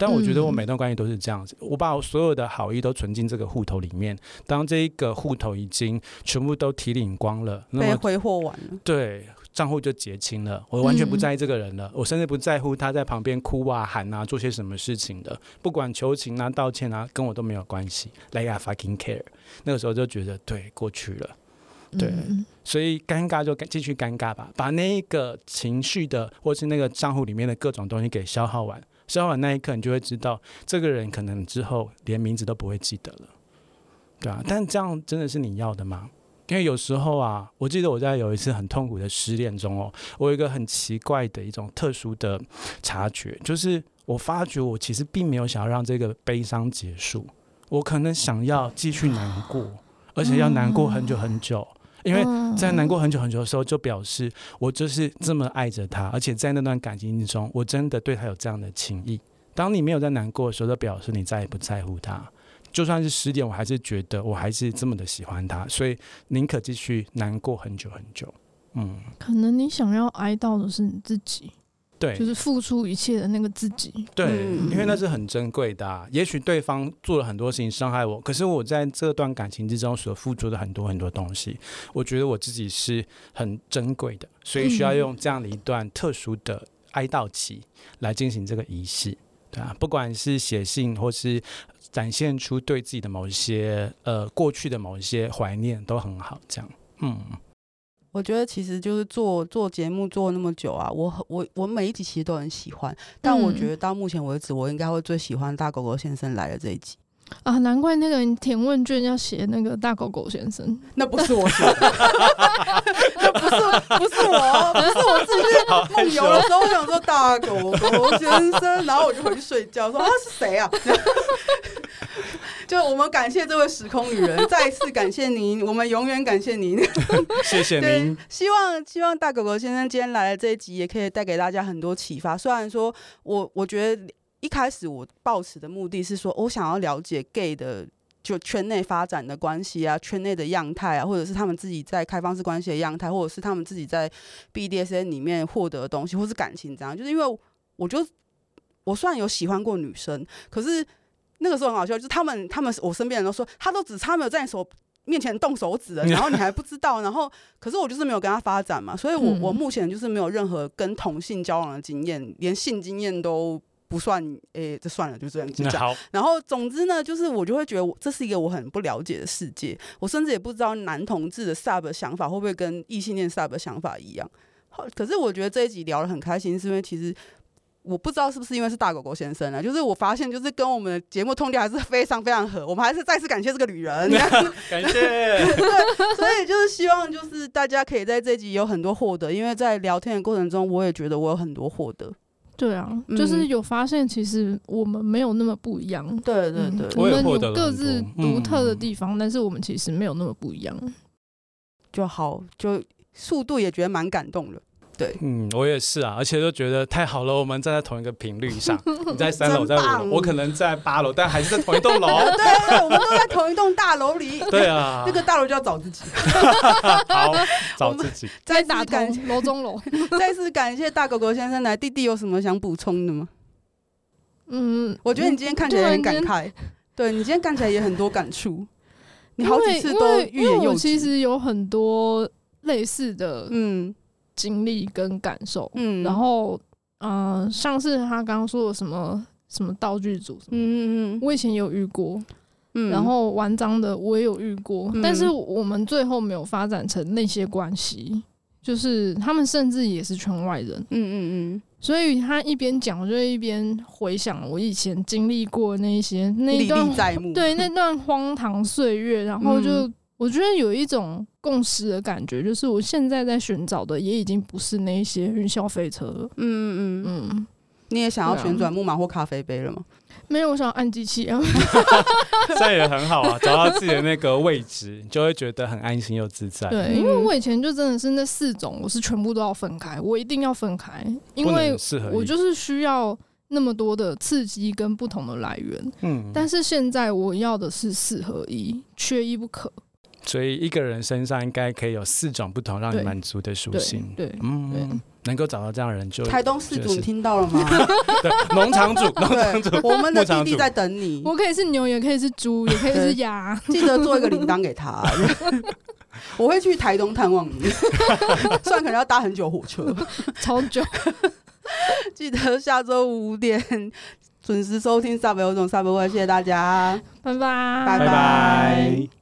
但我觉得我每段关系都是这样子，我把我所有的好意都存进这个户头里面。当这一个户头已经全部都提领光了，那么被挥霍完了，对，账户就结清了。我完全不在意这个人了，我甚至不在乎他在旁边哭啊、喊啊、做些什么事情的，不管求情啊、道歉啊，跟我都没有关系。Like I fucking care。那个时候就觉得对，过去了，对，所以尴尬就继续尴尬吧，把那一个情绪的或是那个账户里面的各种东西给消耗完。消完那一刻，你就会知道，这个人可能之后连名字都不会记得了，对啊，但这样真的是你要的吗？因为有时候啊，我记得我在有一次很痛苦的失恋中哦，我有一个很奇怪的一种特殊的察觉，就是我发觉我其实并没有想要让这个悲伤结束，我可能想要继续难过，而且要难过很久很久。因为在难过很久很久的时候，就表示我就是这么爱着他，而且在那段感情中，我真的对他有这样的情谊。当你没有在难过的时候，就表示你再也不在乎他。就算是十点，我还是觉得我还是这么的喜欢他，所以宁可继续难过很久很久。嗯，可能你想要哀悼的是你自己。对，就是付出一切的那个自己。对，因为那是很珍贵的啊。也许对方做了很多事情伤害我，可是我在这段感情之中所付出的很多很多东西，我觉得我自己是很珍贵的，所以需要用这样的一段特殊的哀悼期来进行这个仪式，对啊，不管是写信或是展现出对自己的某一些呃过去的某一些怀念，都很好。这样，嗯。我觉得其实就是做做节目做那么久啊，我我我每一集其实都很喜欢，但我觉得到目前为止，我应该会最喜欢大狗狗先生来的这一集。啊，难怪那个人填问卷要写那个大狗狗先生，那不是我写的，那不是不是我，不是我自己去梦游的时候，我想说大狗狗先生，然后我就回去睡觉，说他是谁啊？*laughs* 就我们感谢这位时空旅人，再次感谢您，我们永远感谢您，*laughs* 谢谢您。希望希望大狗狗先生今天来的这一集，也可以带给大家很多启发。虽然说我我觉得一开始我抱持的目的是说，我想要了解 gay 的就圈内发展的关系啊，圈内的样态啊，或者是他们自己在开放式关系的样态，或者是他们自己在 BDSN 里面获得的东西，或是感情这样。就是因为我就我虽然有喜欢过女生，可是。那个时候很好笑，就是他们，他们我身边人都说，他都只差没有在你手面前动手指了，然后你还不知道，然后可是我就是没有跟他发展嘛，所以我我目前就是没有任何跟同性交往的经验，连性经验都不算，诶、欸，这算了，就这样讲。好，然后总之呢，就是我就会觉得我这是一个我很不了解的世界，我甚至也不知道男同志的 sub 想法会不会跟异性恋 sub 想法一样。好，可是我觉得这一集聊得很开心，是因为其实。我不知道是不是因为是大狗狗先生啊，就是我发现就是跟我们的节目通调还是非常非常合，我们还是再次感谢这个女人，*laughs* *laughs* 感谢。对，所以就是希望就是大家可以在这集有很多获得，因为在聊天的过程中，我也觉得我有很多获得。对啊，就是有发现其实我们没有那么不一样。对对对，我们有各自独特的地方，但是我们其实没有那么不一样。就好，就速度也觉得蛮感动的。对，嗯，我也是啊，而且都觉得太好了，我们站在同一个频率上。*laughs* 你在三楼，在五楼，我可能在八楼，但还是在同一栋楼。*laughs* 对，我们都在同一栋大楼里。对啊，*laughs* 那个大楼就要找自己。好，找自己。再打通楼中楼。再次感谢大狗狗先生来，弟弟有什么想补充的吗？嗯，我觉得你今天看起来很感慨，对，你今天看起来也很多感触。你好几次都欲言又止。其实有很多类似的，嗯。经历跟感受，嗯，然后，嗯、呃，像是他刚刚说的什么什么道具组什么，嗯嗯嗯，我以前有遇过，嗯，然后玩脏的我也有遇过，嗯，但是我们最后没有发展成那些关系，就是他们甚至也是圈外人，嗯嗯嗯，所以他一边讲，我就一边回想我以前经历过那一些那一段，对那段荒唐岁月，然后就。嗯我觉得有一种共识的感觉，就是我现在在寻找的也已经不是那些云霄飞车了。嗯嗯嗯，你也想要旋转木马或咖啡杯了吗？没有，我想要按机器啊。*laughs* *laughs* 这也很好啊，找到自己的那个位置，你就会觉得很安心又自在。对，因为我以前就真的是那四种，我是全部都要分开，我一定要分开，因为我就是需要那么多的刺激跟不同的来源。嗯，但是现在我要的是四合一，缺一不可。所以一个人身上应该可以有四种不同让你满足的属性。对，对，嗯，能够找到这样的人就台东四组，你听到了吗？*laughs* 对，农场主，农场主，我们的弟弟在等你。我可以是牛，也可以是猪，也可以是鸭，*laughs* 记得做一个铃铛给他。*laughs* 我会去台东探望你，虽然可能要搭很久火车，超久。记得下周五点准时收听 Sub 有种 Sub 会，谢谢大家，拜拜，拜拜。